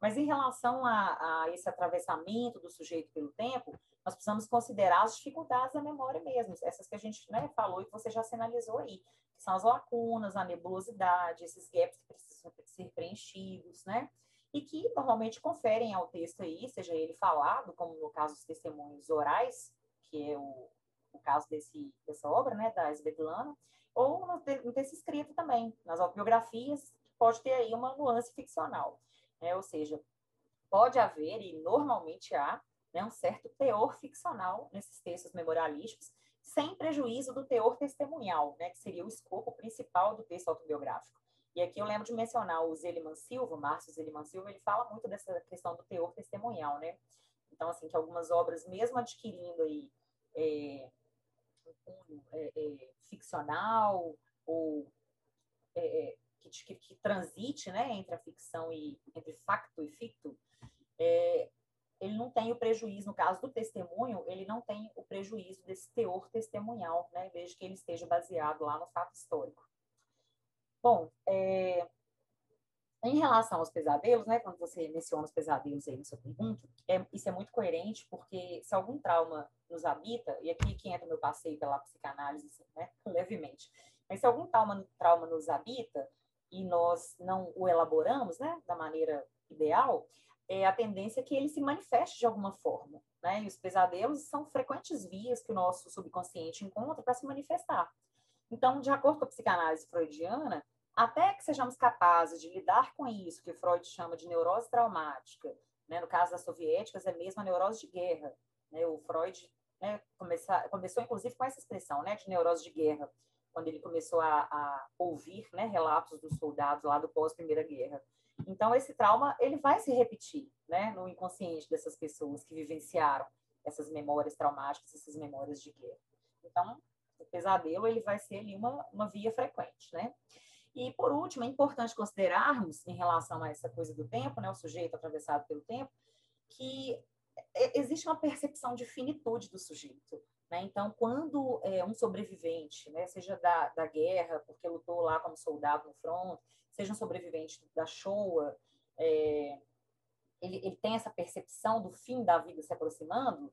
Mas em relação a, a esse atravessamento do sujeito pelo tempo, nós precisamos considerar as dificuldades da memória mesmo, essas que a gente né, falou e que você já sinalizou aí, que são as lacunas, a nebulosidade, esses gaps que precisam ser preenchidos, né? E que normalmente conferem ao texto aí, seja ele falado, como no caso dos testemunhos orais, que é o, o caso desse, dessa obra, né, da Svetlana, ou no, no texto escrito também, nas autobiografias, pode ter aí uma nuance ficcional, né? Ou seja, pode haver, e normalmente há, né, um certo teor ficcional nesses textos memorialísticos, sem prejuízo do teor testemunhal, né, que seria o escopo principal do texto autobiográfico. E aqui eu lembro de mencionar o Zeliman Silva, Márcio Zeliman Silva, ele fala muito dessa questão do teor testemunhal, né? Então, assim, que algumas obras, mesmo adquirindo aí é, um cunho é, é, ficcional ou é, é, que, que, que, transite, né, entre a ficção e entre facto e ficto, é, ele não tem o prejuízo, no caso do testemunho, ele não tem o prejuízo desse teor testemunhal, né, desde que ele esteja baseado lá no fato histórico. Bom, é, em relação aos pesadelos, né, quando você menciona os pesadelos aí na sua pergunta, é, isso é muito coerente, porque se algum trauma nos habita, e aqui que entra meu passeio pela psicanálise, né, levemente, mas se algum trauma, trauma nos habita e nós não o elaboramos, né, da maneira ideal, é a tendência que ele se manifeste de alguma forma. Né? E os pesadelos são frequentes vias que o nosso subconsciente encontra para se manifestar. Então, de acordo com a psicanálise freudiana, até que sejamos capazes de lidar com isso, que Freud chama de neurose traumática, né? no caso das soviéticas, é mesmo a neurose de guerra. Né? O Freud né, começar, começou, inclusive, com essa expressão né, de neurose de guerra, quando ele começou a, a ouvir né, relatos dos soldados lá do pós-Primeira Guerra. Então, esse trauma, ele vai se repetir, né, no inconsciente dessas pessoas que vivenciaram essas memórias traumáticas, essas memórias de guerra. Então, o pesadelo, ele vai ser ali uma, uma via frequente, né? E, por último, é importante considerarmos, em relação a essa coisa do tempo, né, o sujeito atravessado pelo tempo, que existe uma percepção de finitude do sujeito. Né? Então, quando é, um sobrevivente, né, seja da, da guerra, porque lutou lá como soldado no front, seja um sobrevivente da Shoah, é, ele, ele tem essa percepção do fim da vida se aproximando,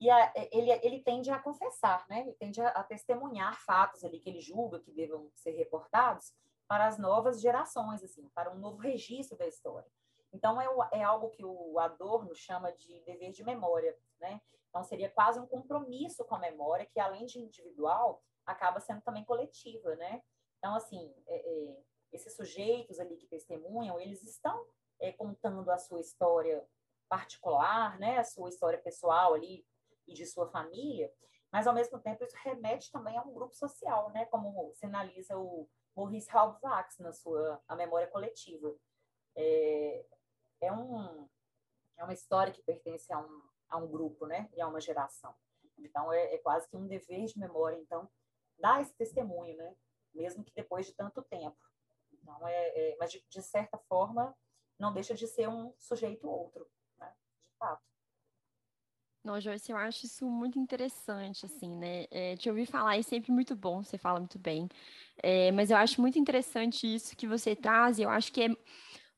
e a, ele, ele tende a confessar, né? ele tende a, a, testemunhar fatos ali que ele julga que devam ser reportados para as novas gerações, assim, para um novo registro da história. Então, é, é algo que o Adorno chama de dever de memória, né? Então, seria quase um compromisso com a memória, que além de individual, acaba sendo também coletiva, né? Então, assim, é, é, esses sujeitos ali que testemunham, eles estão é, contando a sua história particular, né, a sua história pessoal ali e de sua família, mas ao mesmo tempo isso remete também a um grupo social, né, como sinaliza o Maurice Halbwachs na sua A Memória Coletiva. É, é, um, é uma história que pertence a um, a um grupo, né, e a uma geração. Então, é, é quase que um dever de memória, então, dar esse testemunho, né, mesmo que depois de tanto tempo. Então, é, é mas de, de, certa forma, não deixa de ser um sujeito outro, né? De fato. Não, Joyce, eu acho isso muito interessante, assim, né? É, te ouvir falar é sempre muito bom, você fala muito bem. É, mas eu acho muito interessante isso que você traz, eu acho que é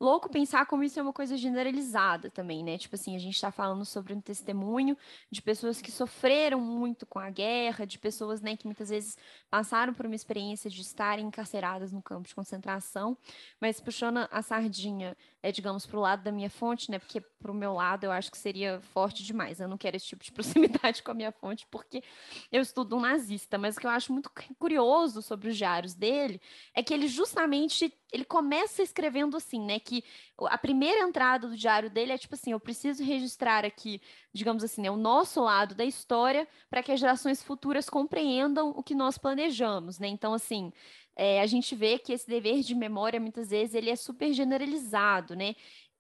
louco pensar como isso é uma coisa generalizada também, né? Tipo assim, a gente está falando sobre um testemunho de pessoas que sofreram muito com a guerra, de pessoas, né, que muitas vezes passaram por uma experiência de estarem encarceradas no campo de concentração, mas puxando a sardinha, é, digamos, para o lado da minha fonte, né? Porque para o meu lado, eu acho que seria forte demais. Eu não quero esse tipo de proximidade com a minha fonte, porque eu estudo um nazista. Mas o que eu acho muito curioso sobre os diários dele é que ele justamente ele começa escrevendo assim, né? Que a primeira entrada do diário dele é tipo assim: eu preciso registrar aqui, digamos assim, né, o nosso lado da história para que as gerações futuras compreendam o que nós planejamos, né? Então, assim, é, a gente vê que esse dever de memória, muitas vezes, ele é super generalizado, né?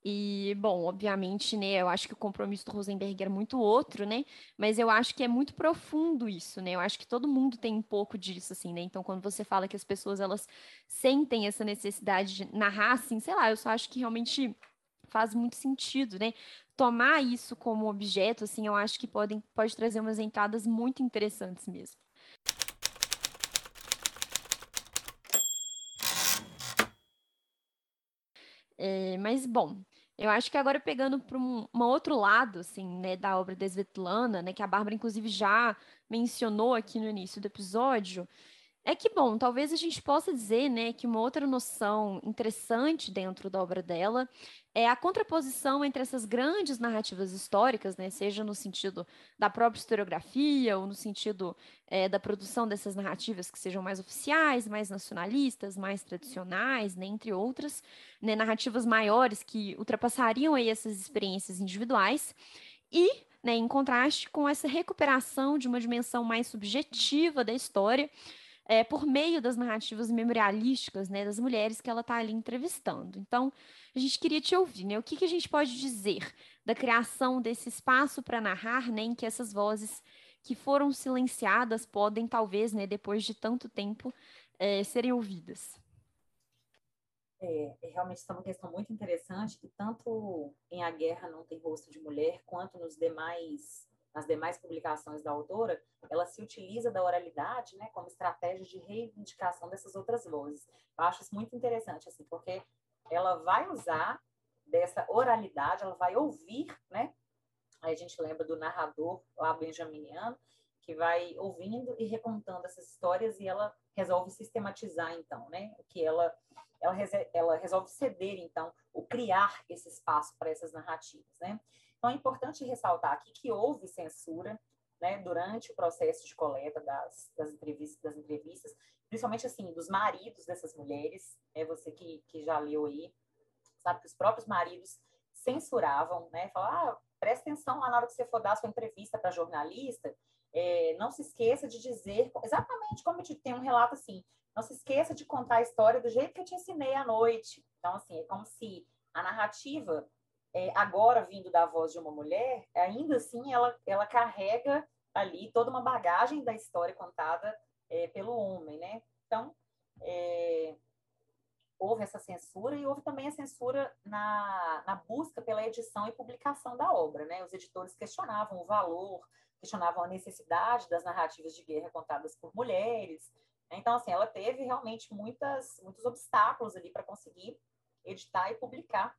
E, bom, obviamente, né, eu acho que o compromisso do Rosenberg era muito outro, né? Mas eu acho que é muito profundo isso, né? Eu acho que todo mundo tem um pouco disso, assim, né? Então, quando você fala que as pessoas, elas sentem essa necessidade de narrar, assim, sei lá, eu só acho que realmente faz muito sentido, né? Tomar isso como objeto, assim, eu acho que podem, pode trazer umas entradas muito interessantes mesmo. É, mas, bom, eu acho que agora pegando para um, um, outro lado, assim, né, da obra da Svetlana, né, que a Bárbara, inclusive, já mencionou aqui no início do episódio, é que, bom, talvez a gente possa dizer, né, que uma outra noção interessante dentro da obra dela é a contraposição entre essas grandes narrativas históricas, né, seja no sentido da própria historiografia ou no sentido é, da produção dessas narrativas que sejam mais oficiais, mais nacionalistas, mais tradicionais, né, entre outras, né, narrativas maiores que ultrapassariam aí essas experiências individuais e, né, em contraste com essa recuperação de uma dimensão mais subjetiva da história, é, por meio das narrativas memorialísticas né, das mulheres que ela está ali entrevistando. Então, a gente queria te ouvir, né? O que, que a gente pode dizer da criação desse espaço para narrar, né, em que essas vozes que foram silenciadas podem, talvez, né, depois de tanto tempo, é, serem ouvidas? É, é realmente é uma questão muito interessante que tanto em A Guerra Não Tem Rosto de Mulher, quanto nos demais nas demais publicações da autora, ela se utiliza da oralidade, né, como estratégia de reivindicação dessas outras vozes. Eu acho isso muito interessante, assim, porque ela vai usar dessa oralidade, ela vai ouvir, né? Aí a gente lembra do narrador lá benjaminiano, que vai ouvindo e recontando essas histórias e ela resolve sistematizar, então, né? O que ela ela, ela resolve ceder, então, o criar esse espaço para essas narrativas, né? Então, é importante ressaltar aqui que houve censura né, durante o processo de coleta das, das, entrevistas, das entrevistas, principalmente assim, dos maridos dessas mulheres, é você que, que já leu aí, sabe que os próprios maridos censuravam, né, falavam, ah, presta atenção lá na hora que você for dar sua entrevista para jornalista, é, não se esqueça de dizer, exatamente como tem um relato assim, não se esqueça de contar a história do jeito que eu te ensinei à noite. Então, assim, é como se a narrativa é, agora vindo da voz de uma mulher, ainda assim ela, ela carrega ali toda uma bagagem da história contada é, pelo homem, né? Então, é, houve essa censura e houve também a censura na, na busca pela edição e publicação da obra, né? Os editores questionavam o valor, questionavam a necessidade das narrativas de guerra contadas por mulheres. Né? Então, assim, ela teve realmente muitas, muitos obstáculos ali para conseguir editar e publicar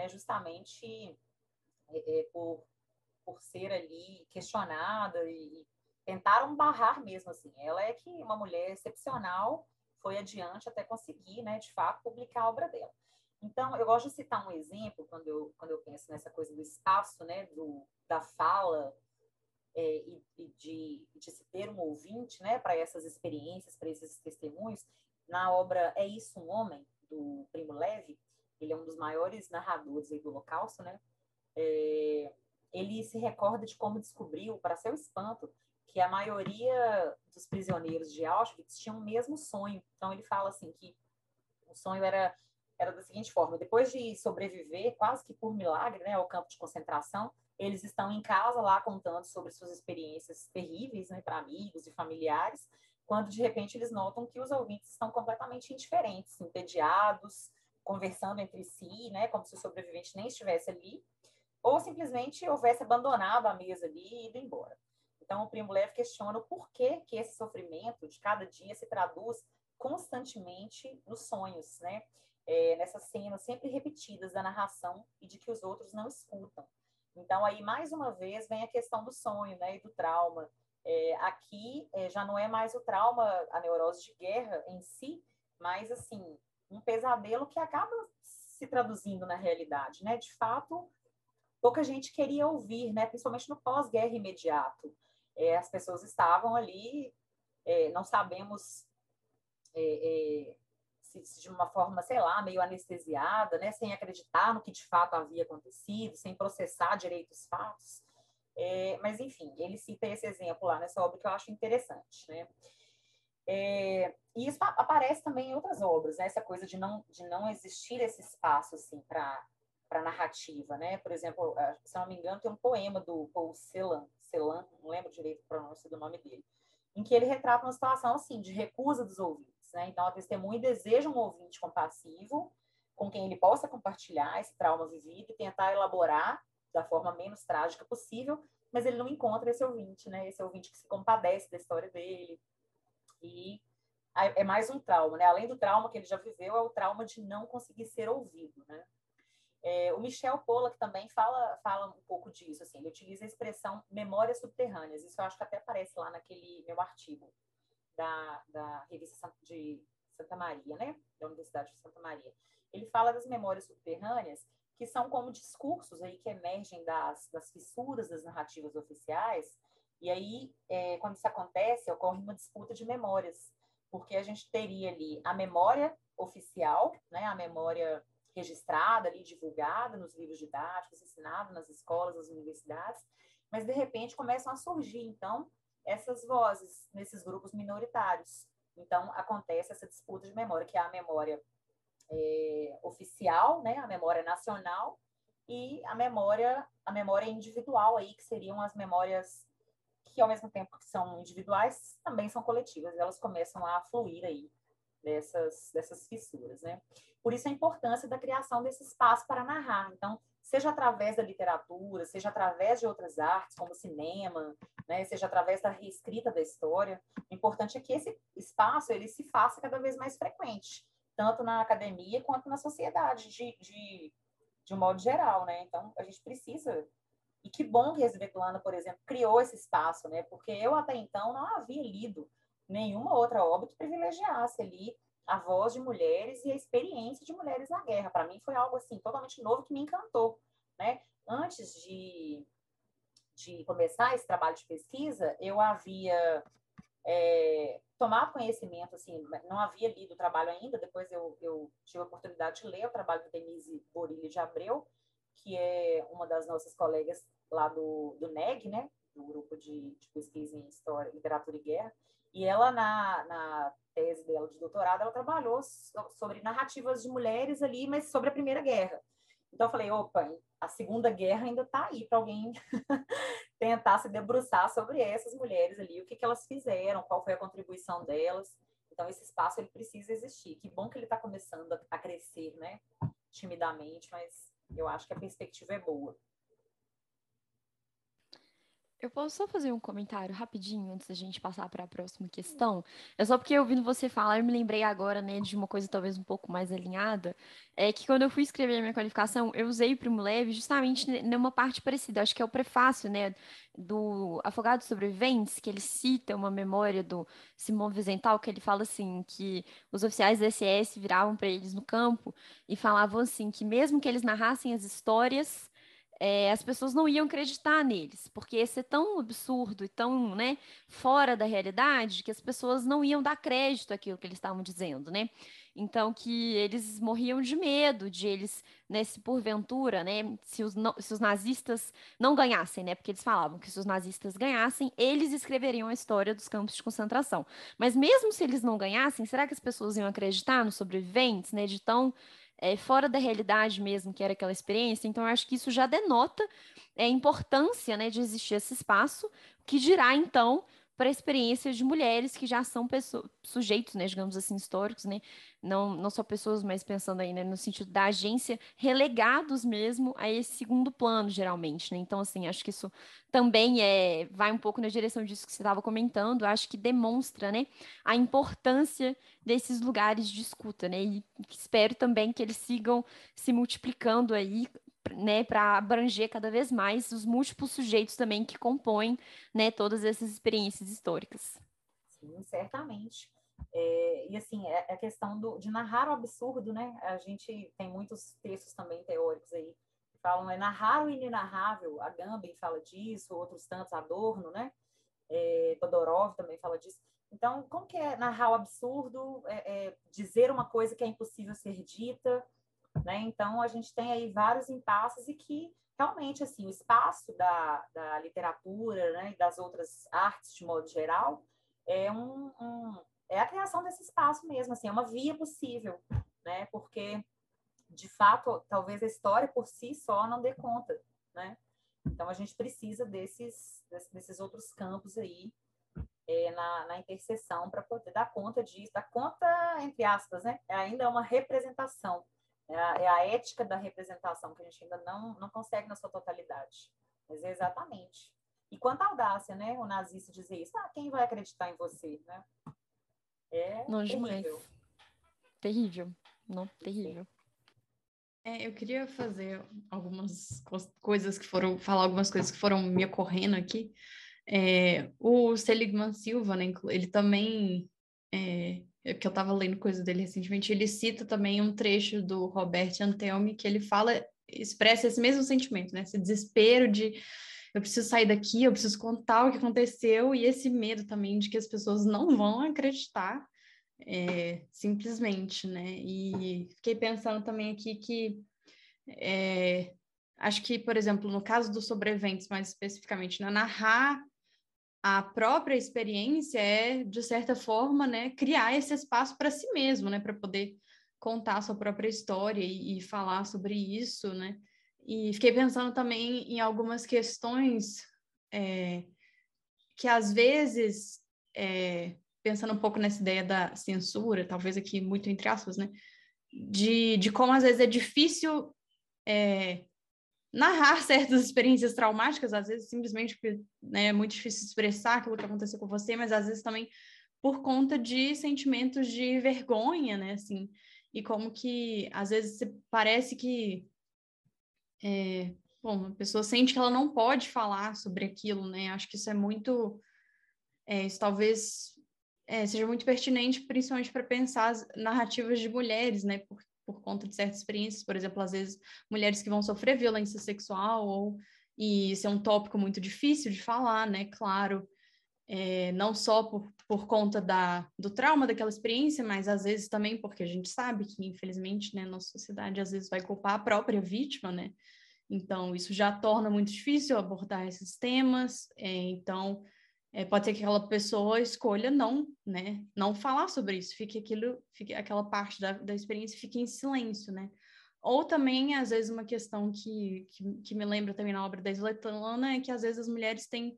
né, justamente é, é, por, por ser ali questionada e, tentaram barrar mesmo assim. Ela é que uma mulher excepcional foi adiante até conseguir, né, de fato, publicar a obra dela. Então, eu gosto de citar um exemplo quando eu, quando eu penso nessa coisa do espaço, né, do, da fala é, e, e, de, de se ter um ouvinte, né, para essas experiências, para esses testemunhos, na obra É Isso um Homem, do Primo Levi, ele é um dos maiores narradores do Holocausto, né? É, ele se recorda de como descobriu, para seu espanto, que a maioria dos prisioneiros de Auschwitz tinham o mesmo sonho. Então ele fala assim que o sonho era era da seguinte forma: depois de sobreviver, quase que por milagre, né, ao campo de concentração, eles estão em casa lá contando sobre suas experiências terríveis, né, para amigos e familiares, quando de repente eles notam que os ouvintes estão completamente indiferentes, entediados, conversando entre si, né, como se o sobrevivente nem estivesse ali, ou simplesmente houvesse abandonado a mesa ali e ido embora. Então, o Primo Levi questiona o porquê que esse sofrimento de cada dia se traduz constantemente nos sonhos, né? É, nessas cenas sempre repetidas da narração e de que os outros não escutam. Então, aí, mais uma vez, vem a questão do sonho né, e do trauma. É, aqui é, já não é mais o trauma, a neurose de guerra em si, mas, assim, um pesadelo que acaba se traduzindo na realidade, né? De fato, pouca gente queria ouvir, né? Principalmente no pós-guerra imediato. É, as pessoas estavam ali, é, não sabemos é, é se, se, de uma forma, sei lá, meio anestesiada, né? Sem acreditar no que de fato havia acontecido, sem processar direito os fatos. É, mas, enfim, ele cita esse exemplo lá nessa obra que eu acho interessante, né? É, e isso aparece também em outras obras, né? essa coisa de não, de não existir esse espaço assim, para para narrativa, né? Por exemplo, se não me engano, tem um poema do Paul Celan, Celan, não lembro direito a pronúncia do nome dele, em que ele retrata uma situação assim de recusa dos ouvintes, né? Então a testemunha deseja um ouvinte compassivo com quem ele possa compartilhar esse trauma vivido e tentar elaborar da forma menos trágica possível, mas ele não encontra esse ouvinte, né? Esse ouvinte que se compadece da história dele, e é mais um trauma, né? Além do trauma que ele já viveu, é o trauma de não conseguir ser ouvido, né? É, o Michel Pollack também fala, fala um pouco disso, assim, ele utiliza a expressão memórias subterrâneas, isso eu acho que até aparece lá naquele meu artigo da, da revista de Santa Maria, né? Da Universidade de Santa Maria. Ele fala das memórias subterrâneas, que são como discursos aí que emergem das, das fissuras das narrativas oficiais, e aí, é, quando isso acontece, ocorre uma disputa de memórias, porque a gente teria ali a memória oficial, né, a memória registrada ali, divulgada nos livros didáticos, ensinada nas escolas, nas universidades, mas de repente começam a surgir, então, essas vozes nesses grupos minoritários. Então, acontece essa disputa de memória, que é a memória é, oficial, né, a memória nacional, e a memória, a memória individual aí, que seriam as memórias que ao mesmo tempo que são individuais, também são coletivas, elas começam a fluir aí dessas, dessas fissuras, né? Por isso a importância da criação desse espaço para narrar. Então, seja através da literatura, seja através de outras artes, como cinema, né? seja através da reescrita da história, o importante é que esse espaço ele se faça cada vez mais frequente, tanto na academia quanto na sociedade, de, de, de um modo geral, né? Então, a gente precisa e que bom que a Svetlana, por exemplo, criou esse espaço, né? Porque eu até então não havia lido nenhuma outra obra que privilegiasse ali a voz de mulheres e a experiência de mulheres na guerra. Para mim foi algo assim totalmente novo que me encantou, né? Antes de, de começar esse trabalho de pesquisa, eu havia é, tomado conhecimento, assim, não havia lido o trabalho ainda, depois eu, eu tive a oportunidade de ler o trabalho de Denise Borilli de Abreu, que é uma das nossas colegas lá do, do NEG, né? Do grupo de, de pesquisa em História, Literatura e Guerra. E ela, na, na tese dela de doutorado, ela trabalhou sobre narrativas de mulheres ali, mas sobre a Primeira Guerra. Então, eu falei, opa, a Segunda Guerra ainda está aí para alguém tentar se debruçar sobre essas mulheres ali, o que, que elas fizeram, qual foi a contribuição delas. Então, esse espaço ele precisa existir. Que bom que ele está começando a, crescer, né? Timidamente, mas eu acho que a perspectiva é boa. Eu posso só fazer um comentário rapidinho antes da gente passar para a próxima questão? É só porque ouvindo você falar, eu me lembrei agora, né, de uma coisa talvez um pouco mais alinhada, é que quando eu fui escrever a minha qualificação, eu usei o Primo Leve justamente numa parte parecida, acho que é o prefácio, né, do Afogados Sobreviventes, que ele cita uma memória do Simão Vizental, que ele fala assim, que os oficiais da SS viravam para eles no campo e falavam assim, que mesmo que eles narrassem as histórias é, as pessoas não iam acreditar neles, porque ia ser tão absurdo e tão né, fora da realidade que as pessoas não iam dar crédito àquilo que eles estavam dizendo, né? Então, que eles morriam de medo de eles, né, se porventura, né, se os, se os nazistas não ganhassem, né, porque eles falavam que se os nazistas ganhassem, eles escreveriam a história dos campos de concentração. Mas mesmo se eles não ganhassem, será que as pessoas iam acreditar nos sobreviventes, né, de tão é, fora da realidade mesmo, que era aquela experiência. Então, acho que isso já denota é, a importância né, de existir esse espaço, que dirá, então, para a experiência de mulheres que já são pessoas, sujeitos, né, digamos assim, históricos, né, não, não só pessoas, mas pensando aí, né, no sentido da agência, relegados mesmo a esse segundo plano, geralmente, né, então, assim, acho que isso também é, vai um pouco na direção disso que você estava comentando, acho que demonstra, né, a importância desses lugares de escuta, né, e espero também que eles sigam se multiplicando aí né, para abranger cada vez mais os múltiplos sujeitos também que compõem, né, todas essas experiências históricas. Sim, certamente. É, e assim, é a questão do, de narrar o absurdo, né? A gente tem muitos textos também teóricos aí falam é narrar o inenarrável, a Gambin fala disso, outros tantos, Adorno, né? É, Todorov também fala disso. Então, como que é narrar o absurdo, é, é, dizer uma coisa que é impossível ser dita, né? Então, a gente tem aí vários impasses e que realmente, assim, o espaço da, da literatura né, e das outras artes, de modo geral, é, um, um, é a criação desse espaço mesmo, assim, é uma via possível, né? Porque, de fato, talvez a história por si só não dê conta, né? Então, a gente precisa desses, desses outros campos aí é, na, na interseção para poder dar conta disso, dar conta, entre aspas, né? É ainda uma representação, é a, é a, ética da representação que a gente ainda não, não consegue na sua totalidade. Mas é exatamente. E quanta audácia, né? O nazista dizer isso. Ah, quem vai acreditar em você, né? É não, terrível. Terrível. Não, terrível. É, eu queria fazer algumas coisas que foram, falar algumas coisas que foram me ocorrendo aqui. É, o Seligman Silva, né, ele também, é, é, que eu estava lendo coisa dele recentemente, ele cita também um trecho do Robert Antelmi que ele fala, expressa esse mesmo sentimento, né, esse desespero de eu preciso sair daqui, eu preciso contar o que aconteceu e esse medo também de que as pessoas não vão acreditar é, simplesmente, né? E fiquei pensando também aqui que é, acho que, por exemplo, no caso dos sobreviventes, mais especificamente, né, narrar a própria experiência é, de certa forma, né, criar esse espaço para si mesmo, né, para poder contar a sua própria história e, e, falar sobre isso, né? E fiquei pensando também em algumas questões é, que às vezes, é, pensando um pouco nessa ideia da censura, talvez aqui muito entre aspas, né? De, de como às vezes é difícil é, narrar certas experiências traumáticas, às vezes simplesmente porque né, é muito difícil expressar aquilo que aconteceu com você, mas às vezes também por conta de sentimentos de vergonha, né, assim, e como que às vezes parece que é, bom, a pessoa sente que ela não pode falar sobre aquilo, né, acho que isso é muito, é, isso talvez é, seja muito pertinente, principalmente para pensar as narrativas de mulheres, né, por conta de certas experiências, por exemplo, às vezes mulheres que vão sofrer violência sexual, ou, e isso é um tópico muito difícil de falar, né? Claro, é, não só por, por conta da, do trauma daquela experiência, mas às vezes também porque a gente sabe que, infelizmente, né, nossa sociedade às vezes vai culpar a própria vítima, né? Então, isso já torna muito difícil abordar esses temas. É, então, é, pode ser que aquela pessoa escolha não, né, não falar sobre isso, fique aquilo, fique aquela parte da, da experiência fique em silêncio, né? Ou também, às vezes, uma questão que, que, que me lembra também na obra da Svetlana é que, às vezes, as mulheres têm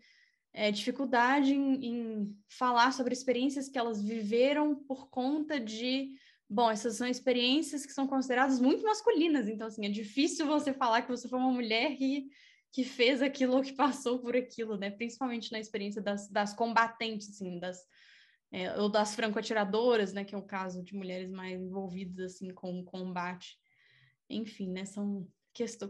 é, dificuldade em, em falar sobre experiências que elas viveram por conta de Bom, essas são experiências que são consideradas muito masculinas, então, assim, é difícil você falar que você foi uma mulher que que fez aquilo ou que passou por aquilo, né? Principalmente na experiência das, das combatentes, assim, das, é, ou das franco-atiradoras, né? Que é o caso de mulheres mais envolvidas, assim, com o combate. Enfim, né? São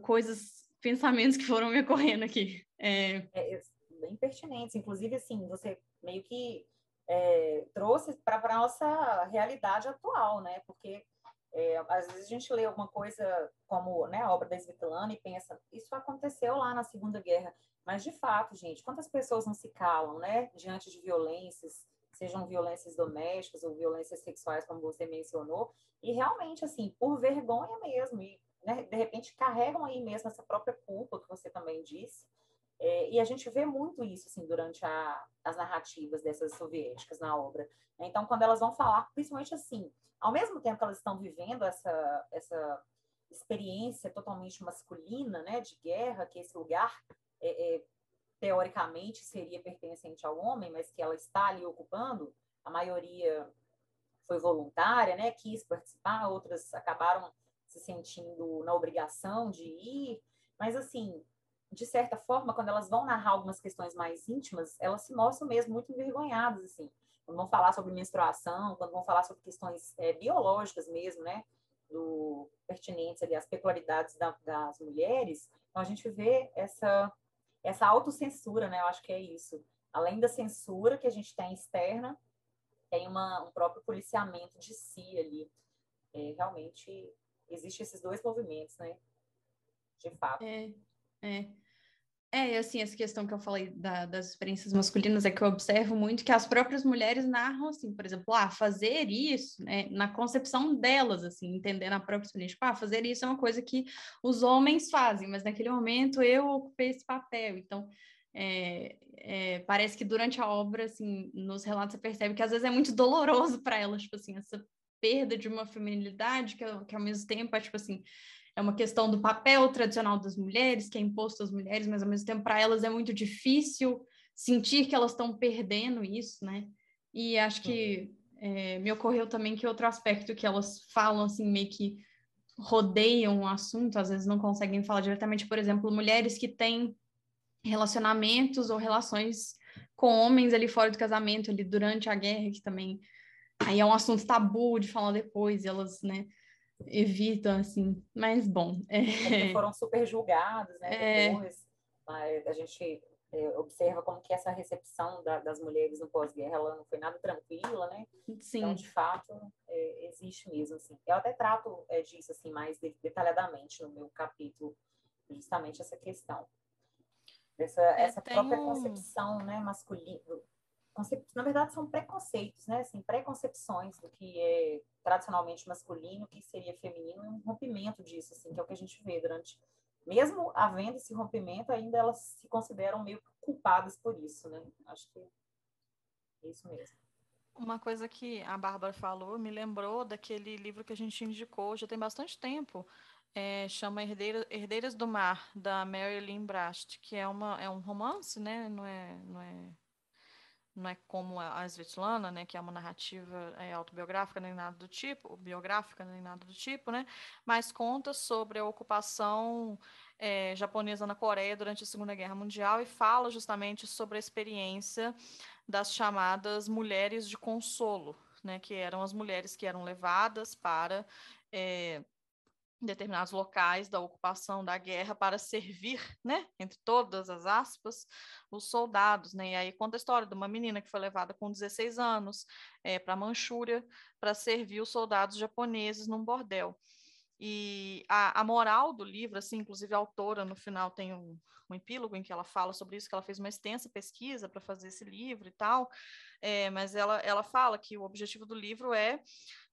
coisas, pensamentos que foram me ocorrendo aqui. É... é bem pertinentes. Inclusive, assim, você meio que é, trouxe para a nossa realidade atual, né? Porque é, às vezes a gente lê alguma coisa como né, a obra da Svetlana e pensa, isso aconteceu lá na Segunda Guerra. Mas, de fato, gente, quantas pessoas não se calam né, diante de violências, sejam violências domésticas ou violências sexuais, como você mencionou, e realmente, assim, por vergonha mesmo, e né, de repente carregam aí mesmo essa própria culpa que você também disse. É, e a gente vê muito isso assim, durante a, as narrativas dessas soviéticas na obra. Então, quando elas vão falar, principalmente assim, ao mesmo tempo que elas estão vivendo essa, essa experiência totalmente masculina, né, de guerra, que esse lugar é, é, teoricamente seria pertencente ao homem, mas que ela está ali ocupando, a maioria foi voluntária, né, quis participar, outras acabaram se sentindo na obrigação de ir, mas assim, de certa forma, quando elas vão narrar algumas questões mais íntimas, elas se mostram mesmo muito envergonhadas, assim, quando vão falar sobre menstruação, quando vão falar sobre questões é, biológicas mesmo, né, do, pertinentes ali às peculiaridades da, das mulheres, então a gente vê essa, essa autocensura, né, eu acho que é isso. Além da censura que a gente tem externa, tem uma, um próprio policiamento de si ali. É, realmente, existe esses dois movimentos, né? de fato. É, é. É, assim, essa questão que eu falei da, das experiências masculinas é que eu observo muito que as próprias mulheres narram, assim, por exemplo, ah, fazer isso, né, na concepção delas, assim, entender na própria experiência, tipo, ah, fazer isso é uma coisa que os homens fazem, mas naquele momento eu ocupei esse papel, então, é, é, parece que durante a obra, assim, nos relatos você percebe que às vezes é muito doloroso para elas, tipo assim, essa perda de uma feminilidade que, que ao mesmo tempo é, tipo assim, é uma questão do papel tradicional das mulheres, que é imposto às mulheres, mas ao mesmo tempo para elas é muito difícil sentir que elas estão perdendo isso, né? E acho que é, me ocorreu também que outro aspecto que elas falam, assim, meio que rodeiam o assunto, às vezes não conseguem falar diretamente, por exemplo, mulheres que têm relacionamentos ou relações com homens ali fora do casamento, ali durante a guerra, que também aí é um assunto tabu de falar depois, elas, né, evitam, assim, mas bom. É... foram super julgados, né? É... Depois, a gente é, observa como que essa recepção da, das mulheres no pós-guerra ela não foi nada tranquila, né? Sim. Então, de fato, é, existe mesmo, assim. Eu até trato é, disso, assim, mais detalhadamente no meu capítulo, justamente essa questão. Essa, essa própria concepção, né, masculina, na verdade são preconceitos, né? Assim, preconcepções do que é tradicionalmente masculino, o que seria feminino, e um rompimento disso, assim, que é o que a gente vê durante mesmo havendo esse rompimento, ainda elas se consideram meio culpadas por isso, né? Acho que é isso mesmo. Uma coisa que a Bárbara falou me lembrou daquele livro que a gente indicou já tem bastante tempo, é, chama Herdeira, Herdeiras do Mar, da Mary Lynn Brast, que é, uma, é um romance, né? Não é, não é não é como a Svetlana, né, que é uma narrativa é, autobiográfica nem nada do tipo, biográfica nem nada do tipo, né, mas conta sobre a ocupação é, japonesa na Coreia durante a Segunda Guerra Mundial e fala justamente sobre a experiência das chamadas mulheres de consolo, né, que eram as mulheres que eram levadas para é, determinados locais da ocupação da guerra para servir, né, entre todas as aspas, os soldados, né, e aí conta a história de uma menina que foi levada com 16 anos é, para a Manchúria para servir os soldados japoneses num bordel. E a, a, moral do livro, assim, inclusive a autora no final tem um, um epílogo em que ela fala sobre isso, que ela fez uma extensa pesquisa para fazer esse livro e tal, é, mas ela, ela fala que o objetivo do livro é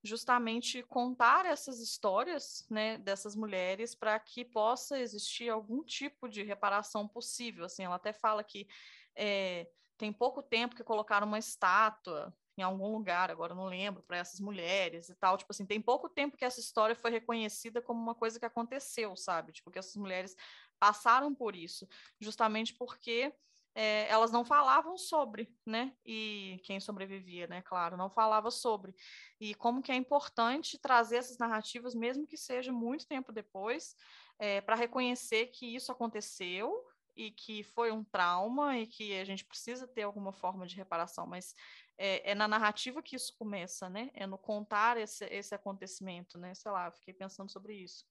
justamente contar essas histórias né, dessas mulheres para que possa existir algum tipo de reparação possível. Assim, ela até fala que é, tem pouco tempo que colocaram uma estátua em algum lugar, agora não lembro, para essas mulheres e tal. Tipo assim, tem pouco tempo que essa história foi reconhecida como uma coisa que aconteceu, sabe? Tipo, que essas mulheres passaram por isso, justamente porque é, elas não falavam sobre, né? E quem sobrevivia, né? Claro, não falava sobre. E como que é importante trazer essas narrativas, mesmo que seja muito tempo depois, é, para reconhecer que isso aconteceu e que foi um trauma e que a gente precisa ter alguma forma de reparação, mas é, é, na narrativa que isso começa, né? É no contar esse, esse acontecimento, né? Sei lá, fiquei pensando sobre isso.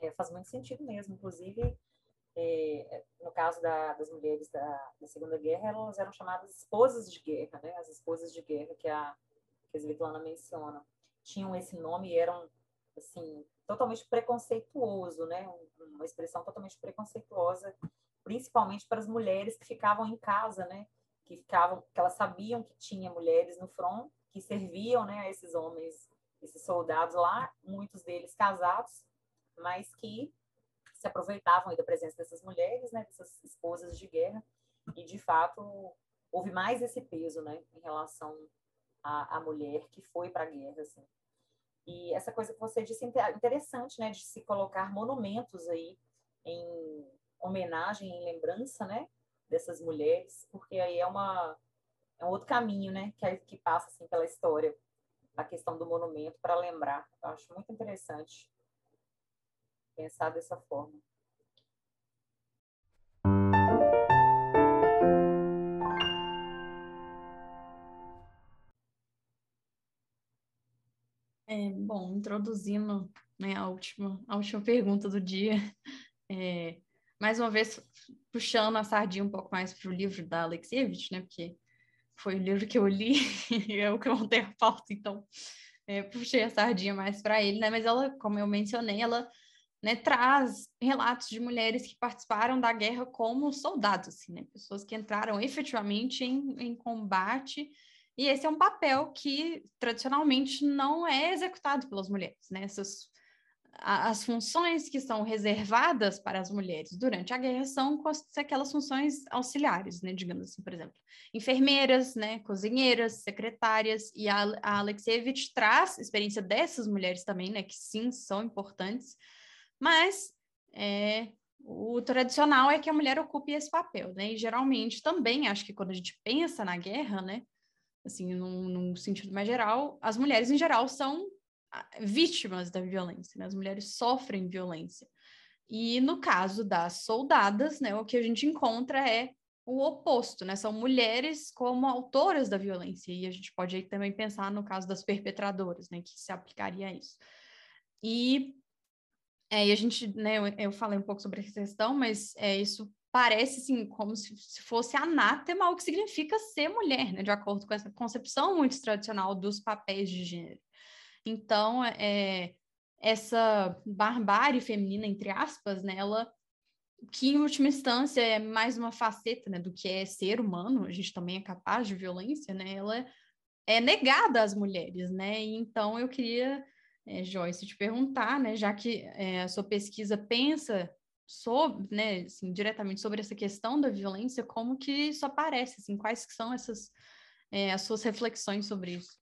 É, faz muito sentido mesmo. Inclusive, é, no caso da, das mulheres da, da, Segunda Guerra, elas eram chamadas esposas de guerra, né? As esposas de guerra que a, que a Svetlana menciona. Tinham esse nome e eram, assim, totalmente preconceituoso, né? Uma expressão totalmente preconceituosa, principalmente para as mulheres que ficavam em casa, né? Que ficavam, que elas sabiam que tinha mulheres no front que serviam, né, a esses homens, esses soldados lá, muitos deles casados, mas que se aproveitavam da presença dessas mulheres, né, dessas esposas de guerra, e de fato houve mais esse peso, né, em relação à, à mulher que foi para a guerra, assim. E essa coisa que você disse é interessante, né, de se colocar monumentos aí em homenagem, em lembrança, né, dessas mulheres, porque aí é uma é um outro caminho, né, que, que passa assim pela história, a questão do monumento para lembrar. Eu acho muito interessante pensar dessa forma. É, bom, introduzindo né, a, última, a última pergunta do dia, é, mais uma vez puxando a sardinha um pouco mais para o livro da Alexievich, né? Porque foi o livro que eu li e é o que eu montei a pauta, então é, puxei a sardinha mais para ele, né? Mas ela, como eu mencionei, ela né, traz relatos de mulheres que participaram da guerra como soldados, assim, né, pessoas que entraram efetivamente em, em combate, e esse é um papel que tradicionalmente não é executado pelas mulheres, né, essas as funções que são reservadas para as mulheres durante a guerra são aquelas funções auxiliares, né, digamos assim, por exemplo, enfermeiras, né, cozinheiras, secretárias, e a, a Alexievich traz experiência dessas mulheres também, né, que sim, são importantes, mas é, o tradicional é que a mulher ocupe esse papel, né? E geralmente também, acho que quando a gente pensa na guerra, né? Assim, num, num sentido mais geral, as mulheres em geral são vítimas da violência, né? As mulheres sofrem violência. E no caso das soldadas, né, o que a gente encontra é o oposto, né? São mulheres como autoras da violência. E a gente pode também pensar no caso das perpetradoras, né, que se aplicaria a isso. E é, e a gente, né, eu, eu, falei um pouco sobre essa questão, mas é, isso parece, assim, como se, se fosse anátema o que significa ser mulher, né, de acordo com essa concepção muito tradicional dos papéis de gênero. Então, é, essa barbárie feminina, entre aspas, né, ela, que em última instância é mais uma faceta, né, do que é ser humano, a gente também é capaz de violência, né, ela é negada às mulheres, né, então eu queria é, Joyce, te perguntar, né, já que é, a sua pesquisa pensa sobre, né, assim, diretamente sobre essa questão da violência, como que isso aparece, assim, quais são essas é, as suas reflexões sobre isso?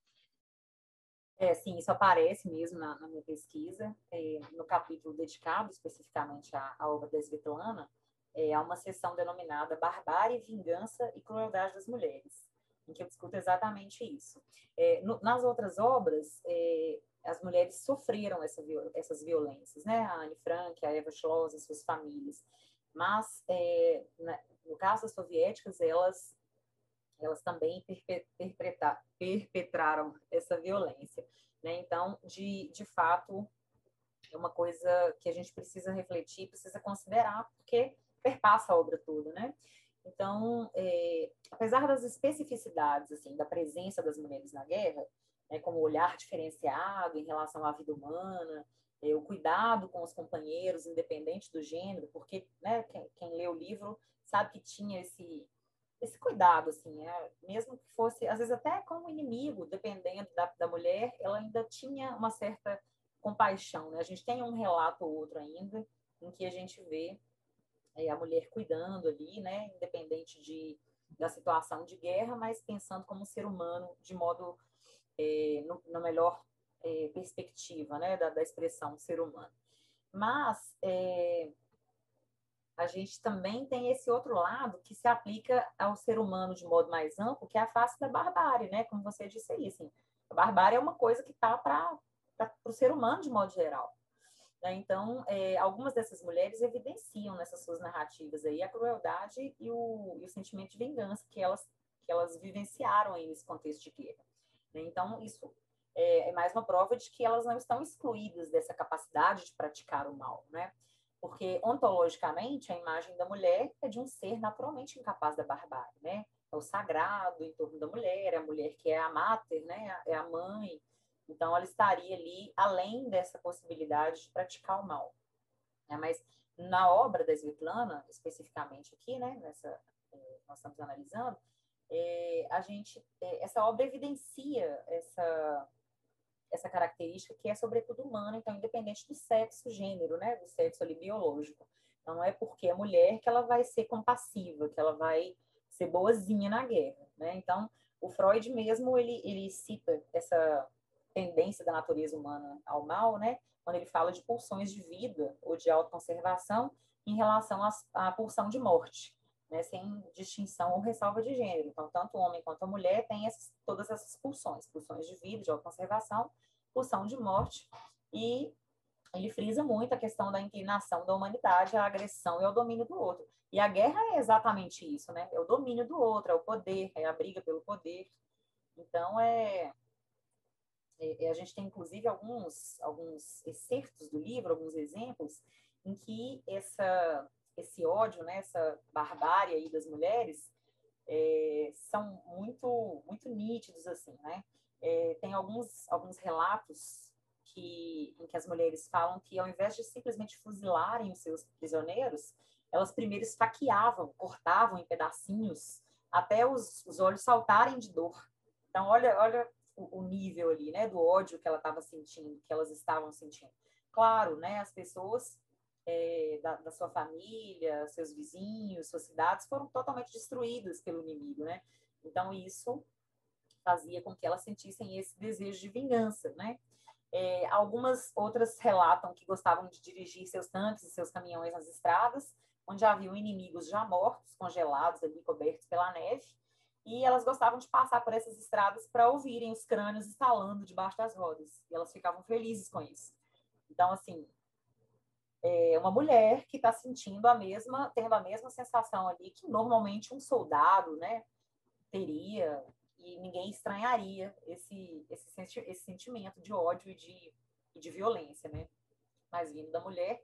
É, sim, isso aparece mesmo na, na minha pesquisa, é, no capítulo dedicado especificamente à, à obra da Svetlana, é, há uma seção denominada Barbárie, Vingança e Crueldade das Mulheres, em que eu discuto exatamente isso. É, no, nas outras obras, é, as mulheres sofreram essa, essas violências, né? A Anne Frank, a Eva Schloss, as suas famílias. Mas, é, no caso das soviéticas, elas, elas também perpetraram essa violência. Né? Então, de, de fato, é uma coisa que a gente precisa refletir, precisa considerar, porque perpassa a obra toda, né? Então, é, apesar das especificidades, assim, da presença das mulheres na guerra, né, como olhar diferenciado em relação à vida humana, é, o cuidado com os companheiros, independente do gênero, porque né, quem, quem lê o livro sabe que tinha esse esse cuidado, assim, é, mesmo que fosse, às vezes até como inimigo, dependendo da, da mulher, ela ainda tinha uma certa compaixão, né? A gente tem um relato ou outro ainda, em que a gente vê é, a mulher cuidando ali, né, independente de, da situação de guerra, mas pensando como um ser humano de modo é, no, na melhor é, perspectiva né, da, da, expressão ser humano. Mas é, a gente também tem esse outro lado que se aplica ao ser humano de modo mais amplo, que é a face da barbárie, né? Como você disse aí, assim, a barbárie é uma coisa que está para o ser humano de modo geral. Né? Então, é, algumas dessas mulheres evidenciam nessas suas narrativas aí a crueldade e o, e o sentimento de vingança que elas, que elas vivenciaram aí nesse contexto de guerra. Né? Então, isso é, é, mais uma prova de que elas não estão excluídas dessa capacidade de praticar o mal, né? Porque, ontologicamente, a imagem da mulher é de um ser naturalmente incapaz da barbárie, né? É o sagrado em torno da mulher, é a mulher que é a mater, né? É a mãe. Então, ela estaria ali além dessa possibilidade de praticar o mal. Né? Mas, na obra da Svetlana, especificamente aqui, né? Nessa, eh, nós estamos analisando, é, a gente, é, essa obra evidencia essa, essa característica que é sobretudo humana, então independente do sexo, gênero, né, do sexo ali biológico. Então não é porque é mulher que ela vai ser compassiva, que ela vai ser boazinha na guerra, né? Então o Freud mesmo ele ele cita essa tendência da natureza humana ao mal, né? Quando ele fala de pulsões de vida ou de autoconservação em relação à pulsão de morte né, sem distinção ou ressalva de gênero. Então, tanto o homem quanto a mulher têm essas, todas essas pulsões, pulsões de vida, de autoconservação, pulsão de morte, e ele frisa muito a questão da inclinação da humanidade à agressão e ao domínio do outro. E a guerra é exatamente isso, né? É o domínio do outro, é o poder, é a briga pelo poder. Então, é, é, é a gente tem, inclusive, alguns, alguns excertos do livro, alguns exemplos, em que essa esse ódio, né, essa barbárie aí das mulheres, é, são muito, muito nítidos, assim, né? É, tem alguns, alguns relatos que em que as mulheres falam que, ao invés de simplesmente fuzilarem os seus prisioneiros, elas primeiro esfaqueavam, cortavam em pedacinhos, até os, os olhos saltarem de dor. Então, olha, olha o, o nível ali, né, do ódio que ela estava sentindo, que elas estavam sentindo. Claro, né, as pessoas é, da, da, sua família, seus vizinhos, suas cidades foram totalmente destruídas pelo inimigo, né? Então, isso fazia com que elas sentissem esse desejo de vingança, né? É, algumas outras relatam que gostavam de dirigir seus tanques e seus caminhões nas estradas, onde haviam inimigos já mortos, congelados ali, cobertos pela neve, e elas gostavam de passar por essas estradas para ouvirem os crânios estalando debaixo das rodas, e elas ficavam felizes com isso. Então, assim, é uma mulher que está sentindo a mesma, tendo a mesma sensação ali que normalmente um soldado, né, teria, e ninguém estranharia esse, esse, esse sentimento de ódio e de, e de violência, né? Mas vindo da mulher,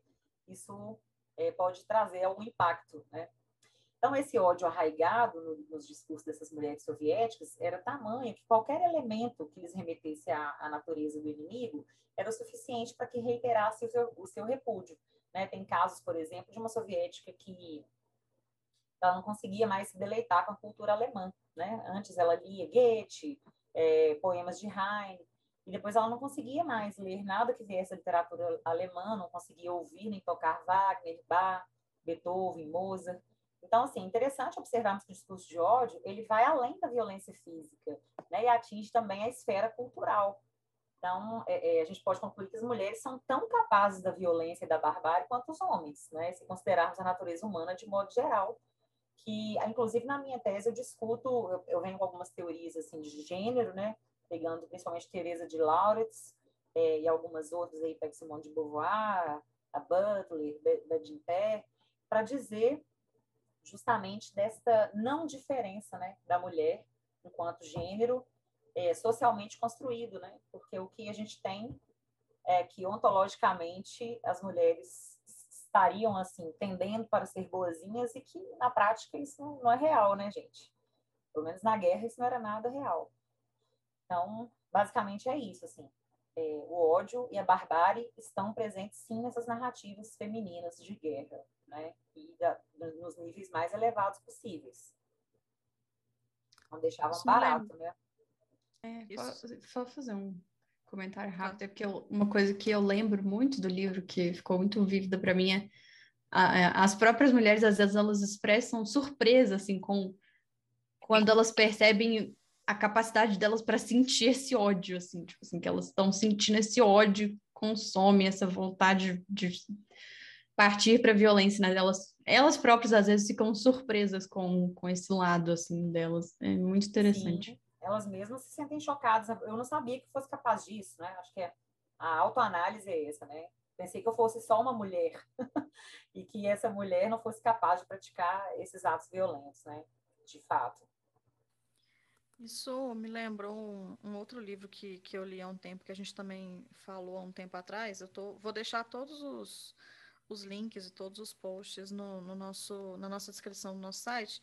isso é, pode trazer algum impacto, né? Então, esse ódio arraigado no, nos discursos dessas mulheres soviéticas era tamanho que qualquer elemento que lhes remetesse à, à natureza do inimigo era o suficiente para que reiterasse o seu, o seu repúdio. Né? Tem casos, por exemplo, de uma soviética que ela não conseguia mais se deleitar com a cultura alemã. Né? Antes ela lia Goethe, é, poemas de Heine, e depois ela não conseguia mais ler nada que viesse da literatura alemã, não conseguia ouvir nem tocar Wagner, Bach, Beethoven, Mozart. Então, assim, é interessante observarmos que o discurso de ódio ele vai além da violência física né, e atinge também a esfera cultural. Então, é, é, a gente pode concluir que as mulheres são tão capazes da violência e da barbárie quanto os homens, né, se considerarmos a natureza humana de modo geral. Que, inclusive, na minha tese, eu discuto, eu, eu venho com algumas teorias assim, de gênero, né, pegando principalmente Teresa de Lauretz é, e algumas outras aí, Simone de Beauvoir, a Butler, Badinter, para dizer justamente desta não diferença né, da mulher enquanto gênero é, socialmente construído, né? Porque o que a gente tem é que ontologicamente as mulheres estariam assim tendendo para ser boazinhas e que na prática isso não, não é real, né, gente? Pelo menos na guerra isso não era nada real. Então, basicamente é isso, assim. É, o ódio e a barbárie estão presentes sim nessas narrativas femininas de guerra, né? E da, nos níveis mais elevados possíveis. Não deixavam Isso barato, né? É, só fazer um comentário rápido, é porque eu, uma coisa que eu lembro muito do livro, que ficou muito vívida para mim, é a, as próprias mulheres, às vezes, elas expressam surpresa, assim, com quando elas percebem a capacidade delas para sentir esse ódio, assim, tipo assim, que elas estão sentindo esse ódio, consome essa vontade de partir para a violência, né? Elas, elas próprias às vezes ficam surpresas com, com esse lado, assim, delas. É muito interessante. Sim, elas mesmas se sentem chocadas. Eu não sabia que fosse capaz disso, né? Acho que é, a autoanálise é essa, né? Pensei que eu fosse só uma mulher e que essa mulher não fosse capaz de praticar esses atos violentos, né? De fato. Isso me lembrou um, um, outro livro que, que eu li há um tempo, que a gente também falou há um tempo atrás. Eu tô, vou deixar todos os, os links e todos os posts no, no, nosso, na nossa descrição do nosso site,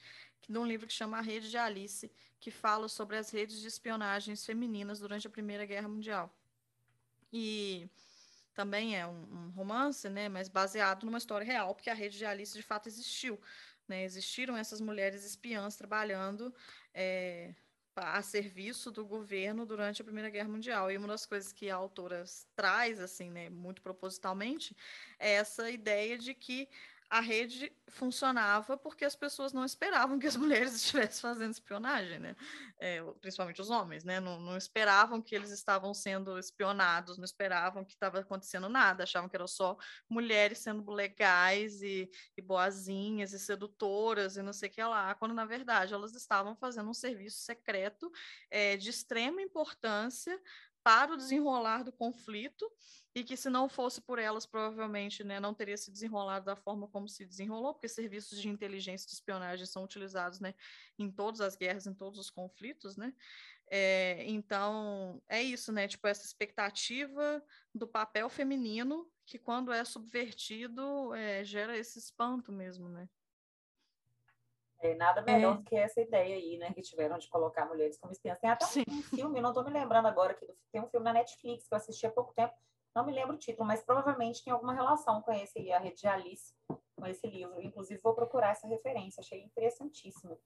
de um livro que chama A Rede de Alice, que fala sobre as redes de espionagens femininas durante a Primeira Guerra Mundial. E também é um, um romance, né, mas baseado numa história real, porque a rede de Alice de fato existiu. Né? Existiram essas mulheres espiãs trabalhando é, a serviço do governo durante a Primeira Guerra Mundial. E uma das coisas que a autora traz, assim, né, muito propositalmente, é essa ideia de que a rede funcionava porque as pessoas não esperavam que as mulheres estivessem fazendo espionagem, né? É, principalmente os homens, né? Não, não, esperavam que eles estavam sendo espionados, não esperavam que estava acontecendo nada, achavam que eram só mulheres sendo legais e, e boazinhas e sedutoras e não sei o que lá, quando na verdade elas estavam fazendo um serviço secreto é, de extrema importância para o desenrolar do conflito e que se não fosse por elas, provavelmente né, não teria se desenrolado da forma como se desenrolou, porque serviços de inteligência e de espionagem são utilizados né, em todas as guerras, em todos os conflitos, né? É, então, é isso, né? Tipo, essa expectativa do papel feminino que, quando é subvertido, é, gera esse espanto mesmo, né? É, nada melhor é. do que essa ideia aí, né? Que tiveram de colocar mulheres como espiãs. Tem até um, um filme, não estou me lembrando agora, que tem um filme na Netflix que eu assisti há pouco tempo, Não me lembro o título, mas provavelmente tem alguma relação com esse, a Rede de Alice, com esse livro. Inclusive, vou procurar essa referência, achei interessantíssimo.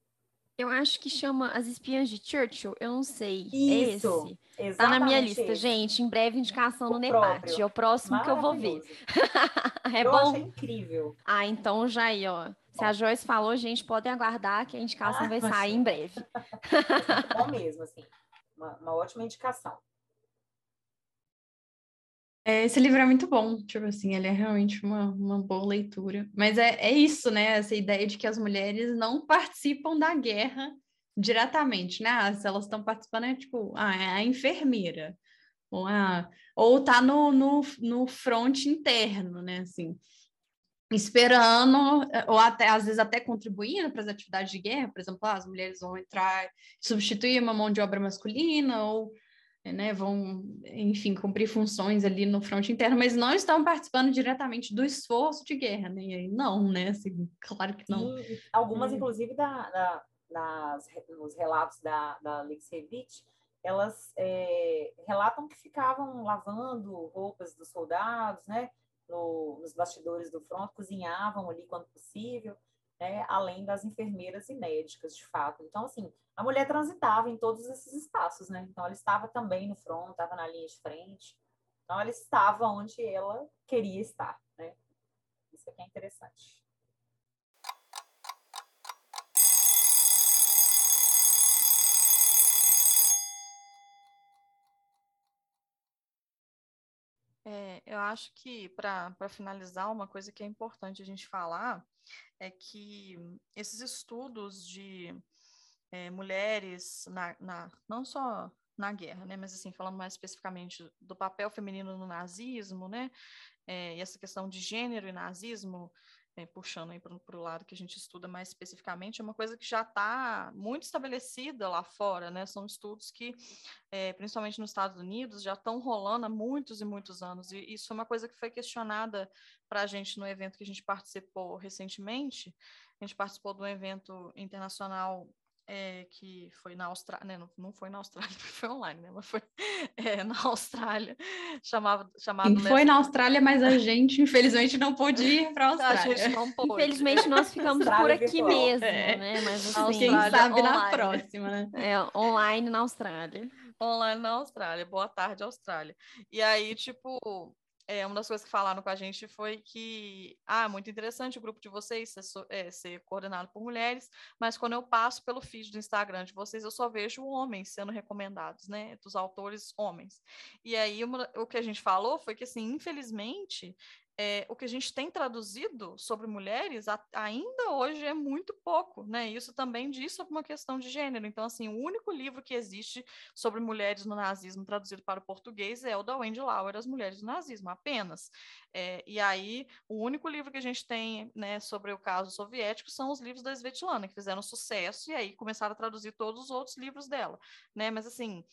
Eu acho que chama As Espiãs de Churchill, eu não sei. Isso, é esse. Tá na minha lista, esse. gente. Em breve, indicação o no Nepate. É o próximo que eu vou ver. é eu bom? incrível. Ah, então já aí, ó. Se a Joyce falou, gente, podem aguardar que a indicação ah, vai sair em breve. É bom mesmo, assim. Uma, uma ótima indicação. É, esse livro é muito bom, tipo assim, ele é realmente uma, uma boa leitura. Mas é, é isso, né? Essa ideia de que as mulheres não participam da guerra diretamente, né? Ah, se elas estão participando, é tipo, ah, é a enfermeira. Ou, ah, ou tá no, no, no front interno, né? Assim, esperando, ou até às vezes até contribuindo para as atividades de guerra, por exemplo, ah, as mulheres vão entrar, substituir uma mão de obra masculina, ou né, vão, enfim, cumprir funções ali no fronte interno, mas não estão participando diretamente do esforço de guerra, né? E aí, não, né? Assim, claro que não. E algumas, é. inclusive, da, da, das, nos relatos da, da Alexevich, elas é, relatam que ficavam lavando roupas dos soldados, né? No, nos bastidores do front, cozinhavam ali quando possível né, além das enfermeiras e médicas, de fato. Então, assim, a mulher transitava em todos esses espaços, né? Então, ela estava também no front, estava na linha de frente. Então, ela estava onde ela queria estar, né? Isso aqui é interessante. É, eu acho que, para finalizar, uma coisa que é importante a gente falar é que esses estudos de é, mulheres, na, na, não só na guerra, né, mas assim, falando mais especificamente do papel feminino no nazismo, né, é, e essa questão de gênero e nazismo, é, puxando aí para o lado que a gente estuda mais especificamente, é uma coisa que já está muito estabelecida lá fora, né? São estudos que, é, principalmente nos Estados Unidos, já estão rolando há muitos e muitos anos. E isso é uma coisa que foi questionada para a gente no evento que a gente participou recentemente. A gente participou de um evento internacional é, que foi na Austrália, né? não, não foi na Austrália, foi online, né? mas foi é, na Austrália, chamava, chamado... foi na Austrália, mas a gente, infelizmente, não pôde ir para a Austrália. A gente não pôde. Infelizmente, nós ficamos por aqui mesmo, é. né? Mas assim, quem sabe online. na próxima, né? É, online na Austrália. Online na Austrália. Boa tarde, Austrália. E aí, tipo, é, uma das coisas que falaram com a gente foi que, ah, muito interessante o grupo de vocês ser, é, ser, coordenado por mulheres, mas quando eu passo pelo feed do Instagram de vocês, eu só vejo homens sendo recomendados, né, dos autores homens. E aí, uma, o que a gente falou foi que, assim, infelizmente, é, o que a gente tem traduzido sobre mulheres a, ainda hoje é muito pouco, né? Isso também diz sobre uma questão de gênero. Então, assim, o único livro que existe sobre mulheres no nazismo traduzido para o português é o da Wendy Lauer, As Mulheres do Nazismo, apenas. É, e aí, o único livro que a gente tem né, sobre o caso soviético são os livros da Svetlana, que fizeram sucesso, e aí começaram a traduzir todos os outros livros dela, né? Mas, assim,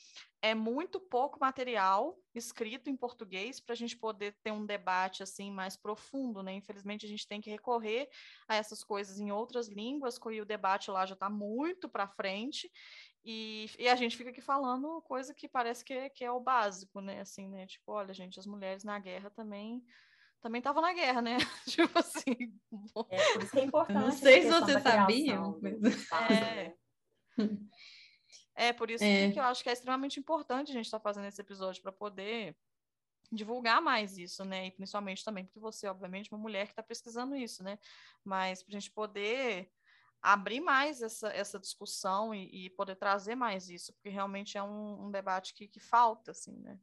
é muito pouco material escrito em português para a gente poder ter um debate assim mais profundo, né? Infelizmente a gente tem que recorrer a essas coisas em outras línguas, e o debate lá já está muito para frente e, e, a gente fica aqui falando coisa que parece que é, que é o básico, né? Assim, né? Tipo, olha, gente, as mulheres na guerra também também estavam na guerra, né? tipo assim. É, por isso é importante. Não sei se você sabia. Mas... É. É por isso é. que eu acho que é extremamente importante a gente estar tá fazendo esse episódio para poder divulgar mais isso, né? E principalmente também porque você, obviamente, é uma mulher que está pesquisando isso, né? Mas para a gente poder abrir mais essa, essa discussão e, e, poder trazer mais isso, porque realmente é um, um debate que, que falta, assim, né?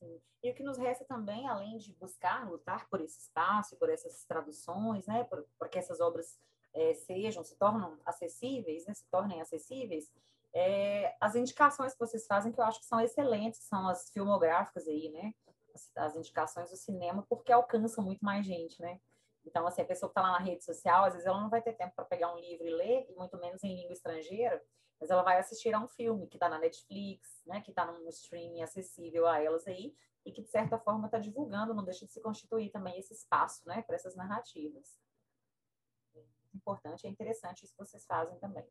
Sim. E o que nos resta também, além de buscar, lutar por esse espaço, por essas traduções, né? Por, por que essas obras é, sejam, se tornam acessíveis, né? Se tornem acessíveis, é, as indicações que vocês fazem, que eu acho que são excelentes, são as filmográficas aí, né? As, as indicações do cinema, porque alcançam muito mais gente, né? Então, assim, a pessoa que está lá na rede social, às vezes ela não vai ter tempo para pegar um livro e ler, e muito menos em língua estrangeira, mas ela vai assistir a um filme que está na Netflix, né? Que está num streaming acessível a elas aí, e que, de certa forma, está divulgando, não deixa de se constituir também esse espaço, né? Para essas narrativas. É importante, é interessante isso que vocês fazem também.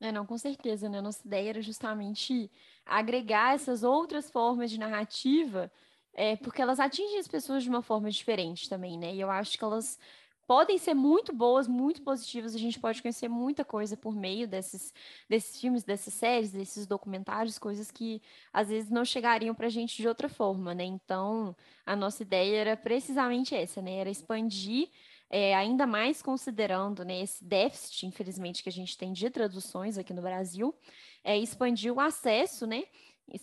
É, não, com certeza, né? Nossa ideia era justamente agregar essas outras formas de narrativa é, porque elas atingem as pessoas de uma forma diferente também, né? E eu acho que elas podem ser muito boas, muito positivas. A gente pode conhecer muita coisa por meio desses, desses filmes, dessas séries, desses documentários, coisas que às vezes não chegariam para a gente de outra forma, né? Então, a nossa ideia era precisamente essa, né? Era expandir é, ainda mais considerando né, esse déficit, infelizmente, que a gente tem de traduções aqui no Brasil, é expandir o acesso, né?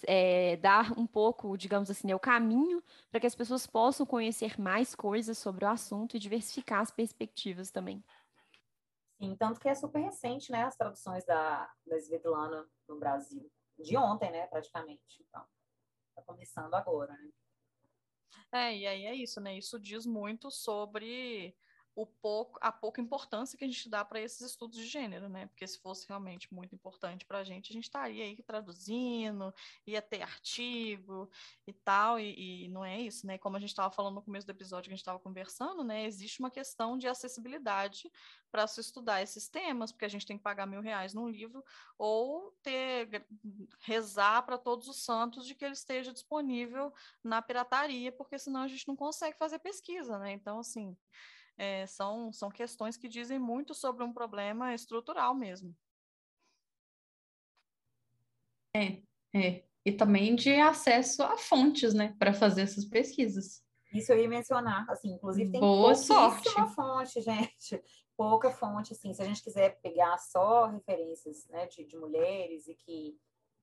É, dar um pouco, digamos assim, né, o caminho para que as pessoas possam conhecer mais coisas sobre o assunto e diversificar as perspectivas também. Sim, tanto que é super recente, né, as traduções da, da Svetlana no Brasil. De ontem, né, praticamente. Então, está começando agora, né? É, e aí é isso, né? Isso diz muito sobre o pouco, a pouca importância que a gente dá para esses estudos de gênero, né? Porque se fosse realmente muito importante para a gente, a gente estaria aí traduzindo, ia ter artigo e tal, e, e não é isso, né? Como a gente estava falando no começo do episódio que a gente estava conversando, né? Existe uma questão de acessibilidade para se estudar esses temas, porque a gente tem que pagar mil reais num livro, ou ter rezar para todos os santos de que ele esteja disponível na pirataria, porque senão a gente não consegue fazer pesquisa, né? Então, assim é, são, são questões que dizem muito sobre um problema estrutural mesmo. É, é. E também de acesso a fontes, né, para fazer essas pesquisas. Isso eu ia mencionar, assim, inclusive tem Boa sorte. fonte, gente, pouca fonte, assim, se a gente quiser pegar só referências, né, de, de mulheres e que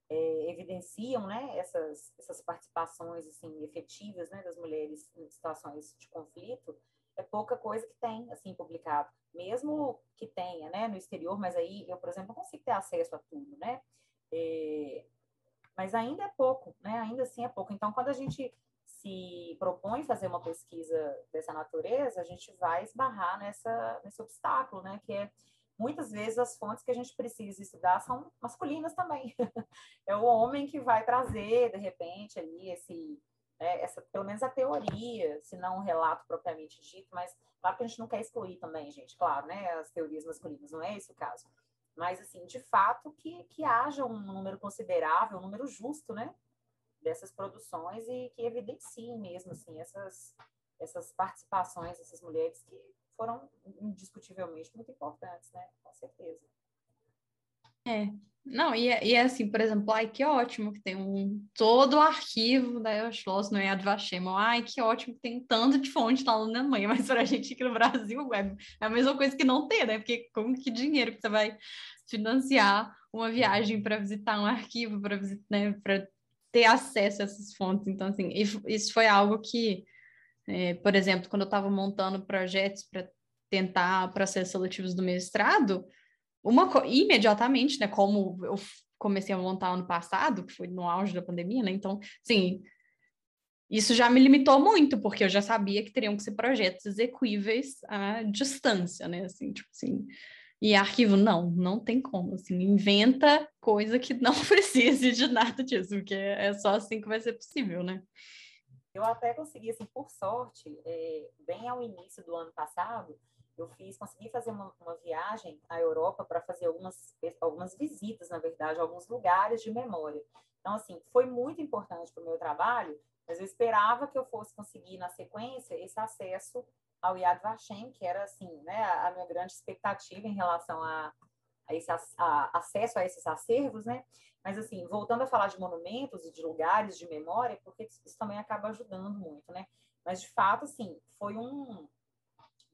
é, evidenciam, né, essas, essas participações, assim, efetivas, né, das mulheres em situações de conflito, é pouca coisa que tem, assim, publicado. Mesmo que tenha, né, no exterior, mas aí eu, por exemplo, não consigo ter acesso a tudo, né? É, mas ainda é pouco, né? Ainda assim é pouco. Então, quando a gente se propõe fazer uma pesquisa dessa natureza, a gente vai esbarrar nessa, nesse obstáculo, né? Que é muitas vezes as fontes que a gente precisa estudar são masculinas também. é o homem que vai trazer, de repente, ali esse né, essa, pelo menos a teoria, se não um relato propriamente dito, mas claro que a gente não quer excluir também, gente, claro, né, as teorias masculinas, não é esse o caso. Mas, assim, de fato, que, que haja um número considerável, um número justo, né, dessas produções e que evidenciem mesmo, assim, essas, essas participações dessas mulheres que foram indiscutivelmente muito importantes, né, com certeza. É, não, e, é, e é assim, por exemplo, ai, que ótimo que tem um todo o arquivo da Euschloss no Yad Vashem. Ai, que ótimo que tem tanto de fonte lá na Alemanha, mas para a gente aqui no Brasil é, é a mesma coisa que não ter, né? Porque como que dinheiro que você vai financiar uma viagem para visitar um arquivo, para né, ter acesso a essas fontes? Então, assim, isso foi algo que, é, por exemplo, quando eu estava montando projetos para tentar processos seletivos do mestrado, uma imediatamente, né, como eu comecei a montar ano passado, que foi no auge da pandemia, né? Então, sim, isso já me limitou muito, porque eu já sabia que teriam que ser projetos execuíveis à distância, né? Assim, tipo assim, e arquivo, não, não tem como, assim, inventa coisa que não precise de nada disso, porque é só assim que vai ser possível, né? Eu até consegui, assim, por sorte, é, bem ao início do ano passado, eu fiz, consegui fazer uma, uma viagem à Europa para fazer algumas, algumas visitas, na verdade, alguns lugares de memória. Então, assim, foi muito importante para o meu trabalho, mas eu esperava que eu fosse conseguir, na sequência, esse acesso ao Yad Vashem, que era, assim, né, a, minha grande expectativa em relação a, a esse a, acesso a esses acervos, né? Mas, assim, voltando a falar de monumentos e de lugares de memória, porque isso também acaba ajudando muito, né? Mas, de fato, assim, foi um,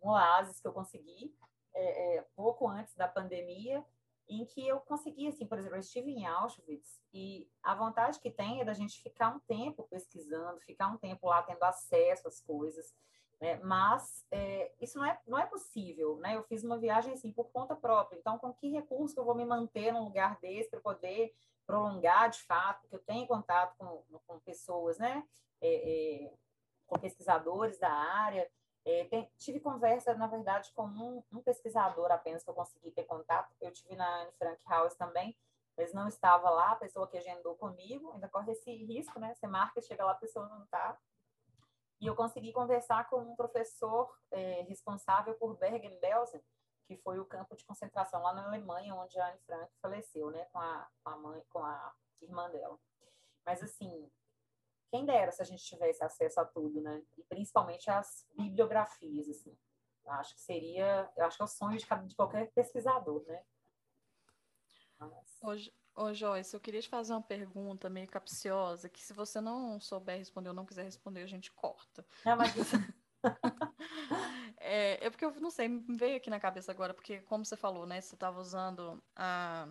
um oásis que eu consegui é, é, pouco antes da pandemia, em que eu consegui, assim, por exemplo, eu estive em Auschwitz e a vontade que tem é da gente ficar um tempo pesquisando, ficar um tempo lá tendo acesso às coisas, né? Mas é, isso não é, não é possível, né? Eu fiz uma viagem, assim, por conta própria, então com que recurso eu vou me manter num lugar desse para poder prolongar, de fato, que eu tenho contato com, com pessoas, né? É, é, com pesquisadores da área, é, tem, tive conversa, na verdade, com um, um, pesquisador apenas que eu consegui ter contato. Eu tive na Anne Frank House também, mas não estava lá, a pessoa que agendou comigo, ainda corre esse risco, né? Você marca, chega lá, a pessoa não está. E eu consegui conversar com um professor é, responsável por Bergen-Belsen, que foi o campo de concentração lá na Alemanha, onde a Anne Frank faleceu, né? Com a, com a mãe, com a irmã dela. Mas, assim, quem dera se a gente tivesse acesso a tudo, né? E principalmente as bibliografias, assim. Eu acho que seria, eu acho que é o sonho de, de qualquer pesquisador, né? Mas... Hoje, Ô, Joyce, eu queria te fazer uma pergunta meio capciosa, que se você não souber responder ou não quiser responder, a gente corta. Não, mas... é, é porque eu não sei, me veio aqui na cabeça agora, porque como você falou, né, você estava usando a,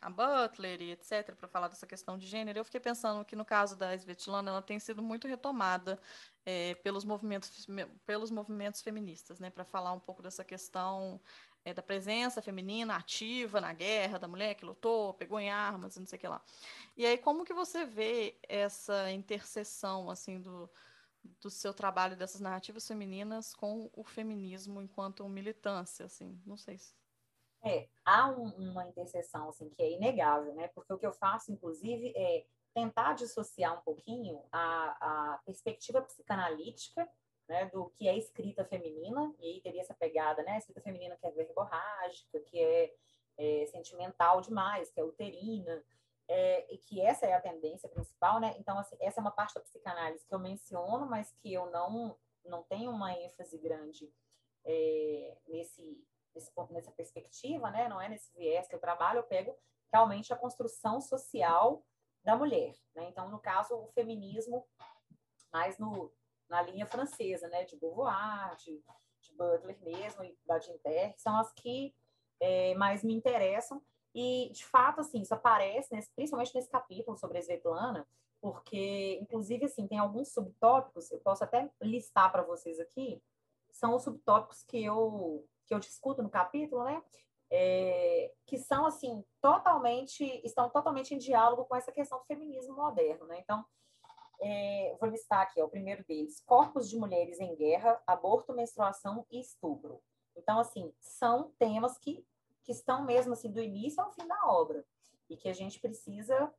a Butler e etc, para falar dessa questão de gênero, eu fiquei pensando que no caso da Svetlana, ela tem sido muito retomada é, pelos, movimentos, pelos movimentos feministas, né, para falar um pouco dessa questão é, da presença feminina ativa na guerra, da mulher que lutou, pegou em armas, não sei o que lá. E aí, como que você vê essa interseção, assim, do, do seu trabalho dessas narrativas femininas com o feminismo enquanto militância, assim, não sei se... É, há um, uma interseção, assim, que é inegável, né, porque o que eu faço, inclusive, é tentar dissociar um pouquinho a, a perspectiva psicanalítica né, do que é escrita feminina, e aí teria essa pegada, né, escrita feminina que é verborrágica, que é, é sentimental demais, que é uterina, é, e que essa é a tendência principal, né? Então, assim, essa é uma parte da psicanálise que eu menciono, mas que eu não, não tenho uma ênfase grande é, nesse, nesse, nessa perspectiva, né? Não é nesse viés que eu trabalho, eu pego realmente a construção social da mulher, né? Então, no caso, o feminismo mais no, na linha francesa, né, de Beauvoir, de, de Butler mesmo, e da Ginter, que são as que é, mais me interessam. E, de fato, assim, isso aparece, nesse, principalmente nesse capítulo sobre a Svetlana, porque, inclusive, assim, tem alguns subtópicos, eu posso até listar para vocês aqui, são os subtópicos que eu, que eu discuto no capítulo, né? É, que são, assim, totalmente, estão totalmente em diálogo com essa questão do feminismo moderno, né? Então, é, vou listar aqui, ó, o primeiro deles, corpos de mulheres em guerra, aborto, menstruação e estupro. Então, assim, são temas que, que estão mesmo, assim, do início ao fim da obra, e que a gente precisa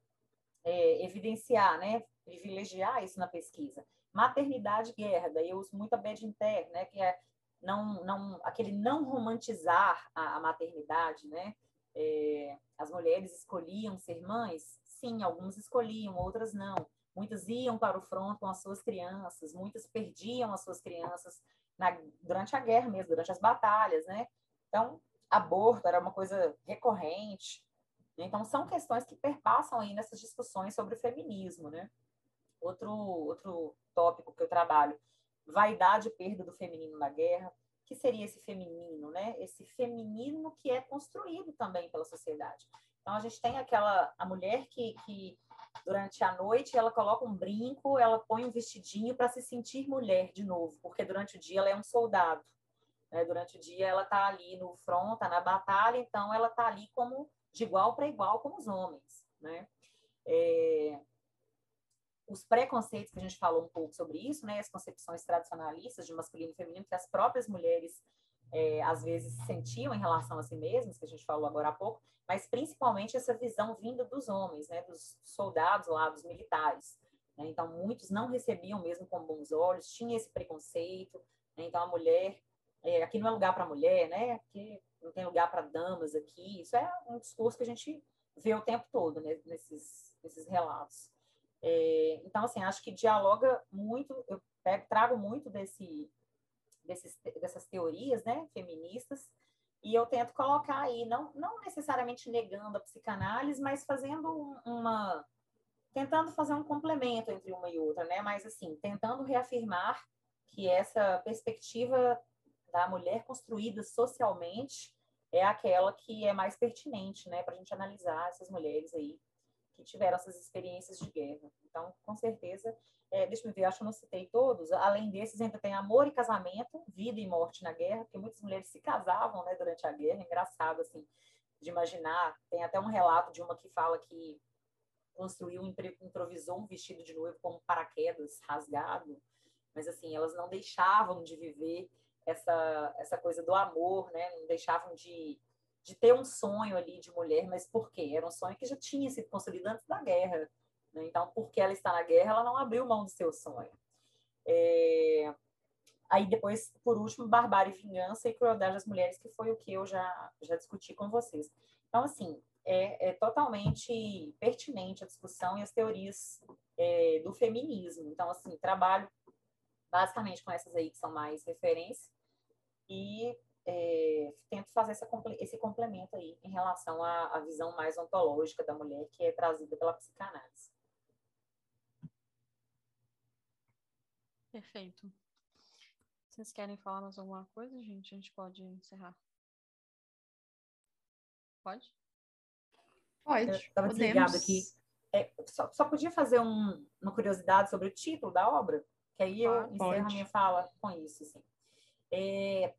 é, evidenciar, né, privilegiar isso na pesquisa. Maternidade guerra, daí eu uso muito a Bedinter, né, que é não, não, aquele não romantizar a, a maternidade, né, é, as mulheres escolhiam ser mães? Sim, algumas escolhiam, outras não Muitas iam para o front com as suas crianças, muitas perdiam as suas crianças na, durante a guerra mesmo, durante as batalhas, né? Então, aborto era uma coisa recorrente. Então, são questões que perpassam aí nessas discussões sobre o feminismo, né? Outro, outro tópico que eu trabalho, vaidade e perda do feminino na guerra. que seria esse feminino, né? Esse feminino que é construído também pela sociedade. Então, a gente tem aquela, a mulher que, que durante a noite ela coloca um brinco, ela põe um vestidinho para se sentir mulher de novo, porque durante o dia ela é um soldado. Né? Durante o dia ela está ali no front, está na batalha, então ela está ali como de igual para igual com os homens. Né? É... Os preconceitos que a gente falou um pouco sobre isso, né? as concepções tradicionalistas de masculino e feminino que as próprias mulheres é, às vezes sentiam em relação a si mesmas, que a gente falou agora há pouco, mas principalmente essa visão vinda dos homens, né, dos soldados lá, dos militares. Né? Então, muitos não recebiam mesmo com bons olhos, tinha esse preconceito. Né? Então, a mulher, é, aqui não é lugar para mulher, né? Aqui não tem lugar para damas aqui. Isso é um discurso que a gente vê o tempo todo né? nesses, nesses relatos. É, então, assim, acho que dialoga muito, eu pego, trago muito desse, desses, dessas teorias né, feministas, e eu tento colocar aí, não, não necessariamente negando a psicanálise, mas fazendo uma. tentando fazer um complemento entre uma e outra, né? Mas, assim, tentando reafirmar que essa perspectiva da mulher construída socialmente é aquela que é mais pertinente, né, para a gente analisar essas mulheres aí que tiveram essas experiências de guerra. Então, com certeza, é, deixa eu ver, acho que eu não citei todos. Além desses, ainda tem amor e casamento, vida e morte na guerra, porque muitas mulheres se casavam né, durante a guerra. Engraçado, assim, de imaginar. Tem até um relato de uma que fala que construiu, improvisou um vestido de noivo com um paraquedas rasgado. Mas, assim, elas não deixavam de viver essa, essa coisa do amor, né? Não deixavam de, de ter um sonho ali de mulher, mas por quê? Era um sonho que já tinha sido construído antes da guerra né? Então, porque ela está na guerra, ela não abriu mão do seu sonho. É... Aí depois, por último, Barbárie, Vingança e Crueldade das Mulheres, que foi o que eu já, já discuti com vocês. Então, assim, é, é totalmente pertinente a discussão e as teorias é, do feminismo. Então, assim, trabalho basicamente com essas aí que são mais referência e é, tento fazer essa, esse complemento aí em relação à, à visão mais ontológica da mulher que é trazida pela psicanálise. Perfeito. Vocês querem falar mais alguma coisa, gente? A gente pode encerrar. Pode? Pode. Estava desligado aqui. É, só, só, podia fazer um, uma curiosidade sobre o título da obra, que aí eu encerro pode. a minha fala com isso. Assim. É,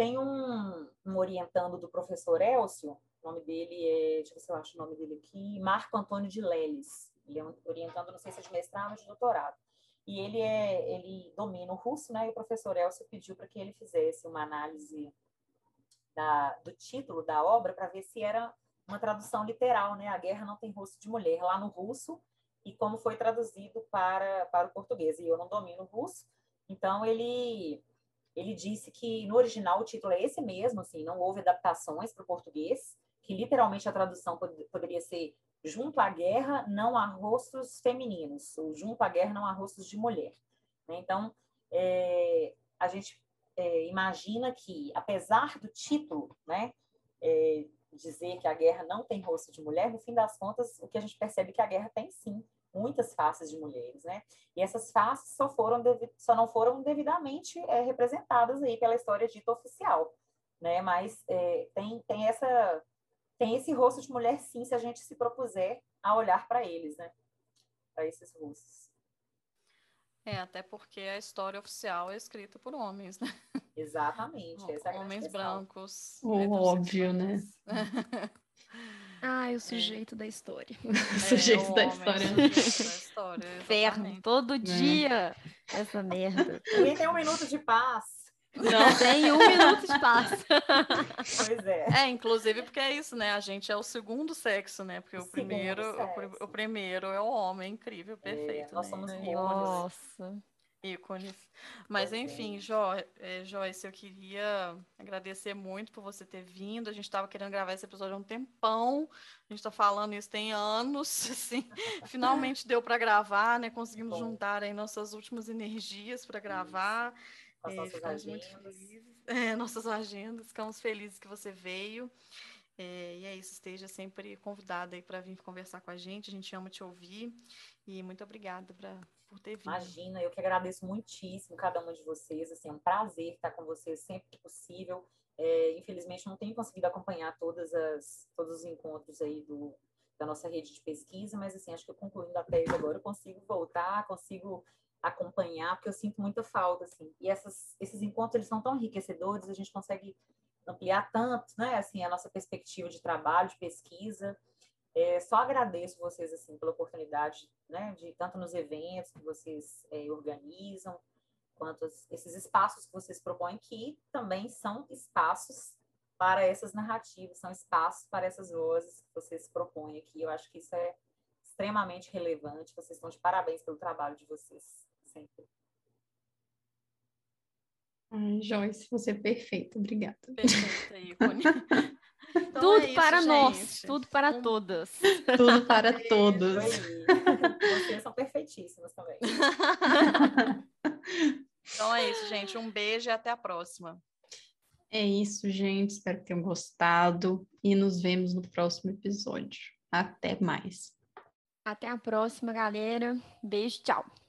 tem um, um, orientando do professor Elcio, o nome dele é, deixa eu ver se eu acho o nome dele aqui, Marco Antônio de Leles. Ele é um orientando, não sei se é de mestrado ou de doutorado. E ele é, ele domina o russo, né? E o professor Elcio pediu para que ele fizesse uma análise da, do título da obra para ver se era uma tradução literal, né? A guerra não tem rosto de mulher lá no russo e como foi traduzido para, para o português. E eu não domino o russo, então ele ele disse que no original o título é esse mesmo, assim, não houve adaptações para o português, que literalmente a tradução pod poderia ser junto à guerra não há rostos femininos, ou junto à guerra não há rostos de mulher. Né? Então, é, a gente é, imagina que, apesar do título, né, é, dizer que a guerra não tem rosto de mulher, no fim das contas, o que a gente percebe é que a guerra tem sim muitas faces de mulheres, né? E essas faces só foram só não foram devidamente é, representadas aí pela história dita oficial, né? Mas é, tem tem essa tem esse rosto de mulher sim, se a gente se propuser a olhar para eles, né? Para esses rostos. É, até porque a história oficial é escrita por homens, né? Exatamente. Essa é homens brancos. O óbvio, né? Ah, o sujeito é. da história. O sujeito, da, história. sujeito da história. Inferno, todo é. dia essa merda. Ninguém tem um minuto de paz. Não tem um minuto de paz. Pois é. É, inclusive porque é isso, né? A gente é o segundo sexo, né? Porque o, o primeiro, o, o, primeiro é o homem, incrível, perfeito. É, nós né? somos ícones. Nossa. Ícones. Mas enfim, jo, é, Joyce, eu queria agradecer muito por você ter vindo. A gente estava querendo gravar esse episódio há um tempão. A gente está falando isso tem anos, assim. Finalmente deu para gravar, né? Conseguimos Bom. juntar aí nossas últimas energias para gravar. É, agendas. muito felizes. É, nossas agendas, ficamos felizes que você veio. É, e é isso, esteja sempre convidada aí para vir conversar com a gente. A gente ama te ouvir. E muito obrigada pra, por ter vindo. Imagina, eu que agradeço muitíssimo cada uma de vocês. Assim, é um prazer estar com vocês sempre que possível. É, infelizmente, não tenho conseguido acompanhar todas as, todos os encontros aí do, da nossa rede de pesquisa, mas assim, acho que concluindo a tese agora, eu consigo voltar, consigo acompanhar, porque eu sinto muita falta, assim. E essas, esses encontros, eles são tão enriquecedores, a gente consegue ampliar tanto, né, assim, a nossa perspectiva de trabalho, de pesquisa. É, só agradeço vocês, assim, pela oportunidade, né, de tanto nos eventos que vocês é, organizam, quanto esses espaços que vocês propõem, que também são espaços para essas narrativas, são espaços para essas vozes que vocês propõem aqui. Eu acho que isso é extremamente relevante. Vocês estão de parabéns pelo trabalho de vocês sempre. Ai, Joyce, você é perfeita. Obrigada. Perfeita, ícone. Então tudo é isso, para gente. nós, tudo para um... todas. Tudo para todos. Vocês são perfeitíssimas também. então é isso, gente. Um beijo e até a próxima. É isso, gente. Espero que tenham gostado e nos vemos no próximo episódio. Até mais. Até a próxima, galera. Beijo, tchau.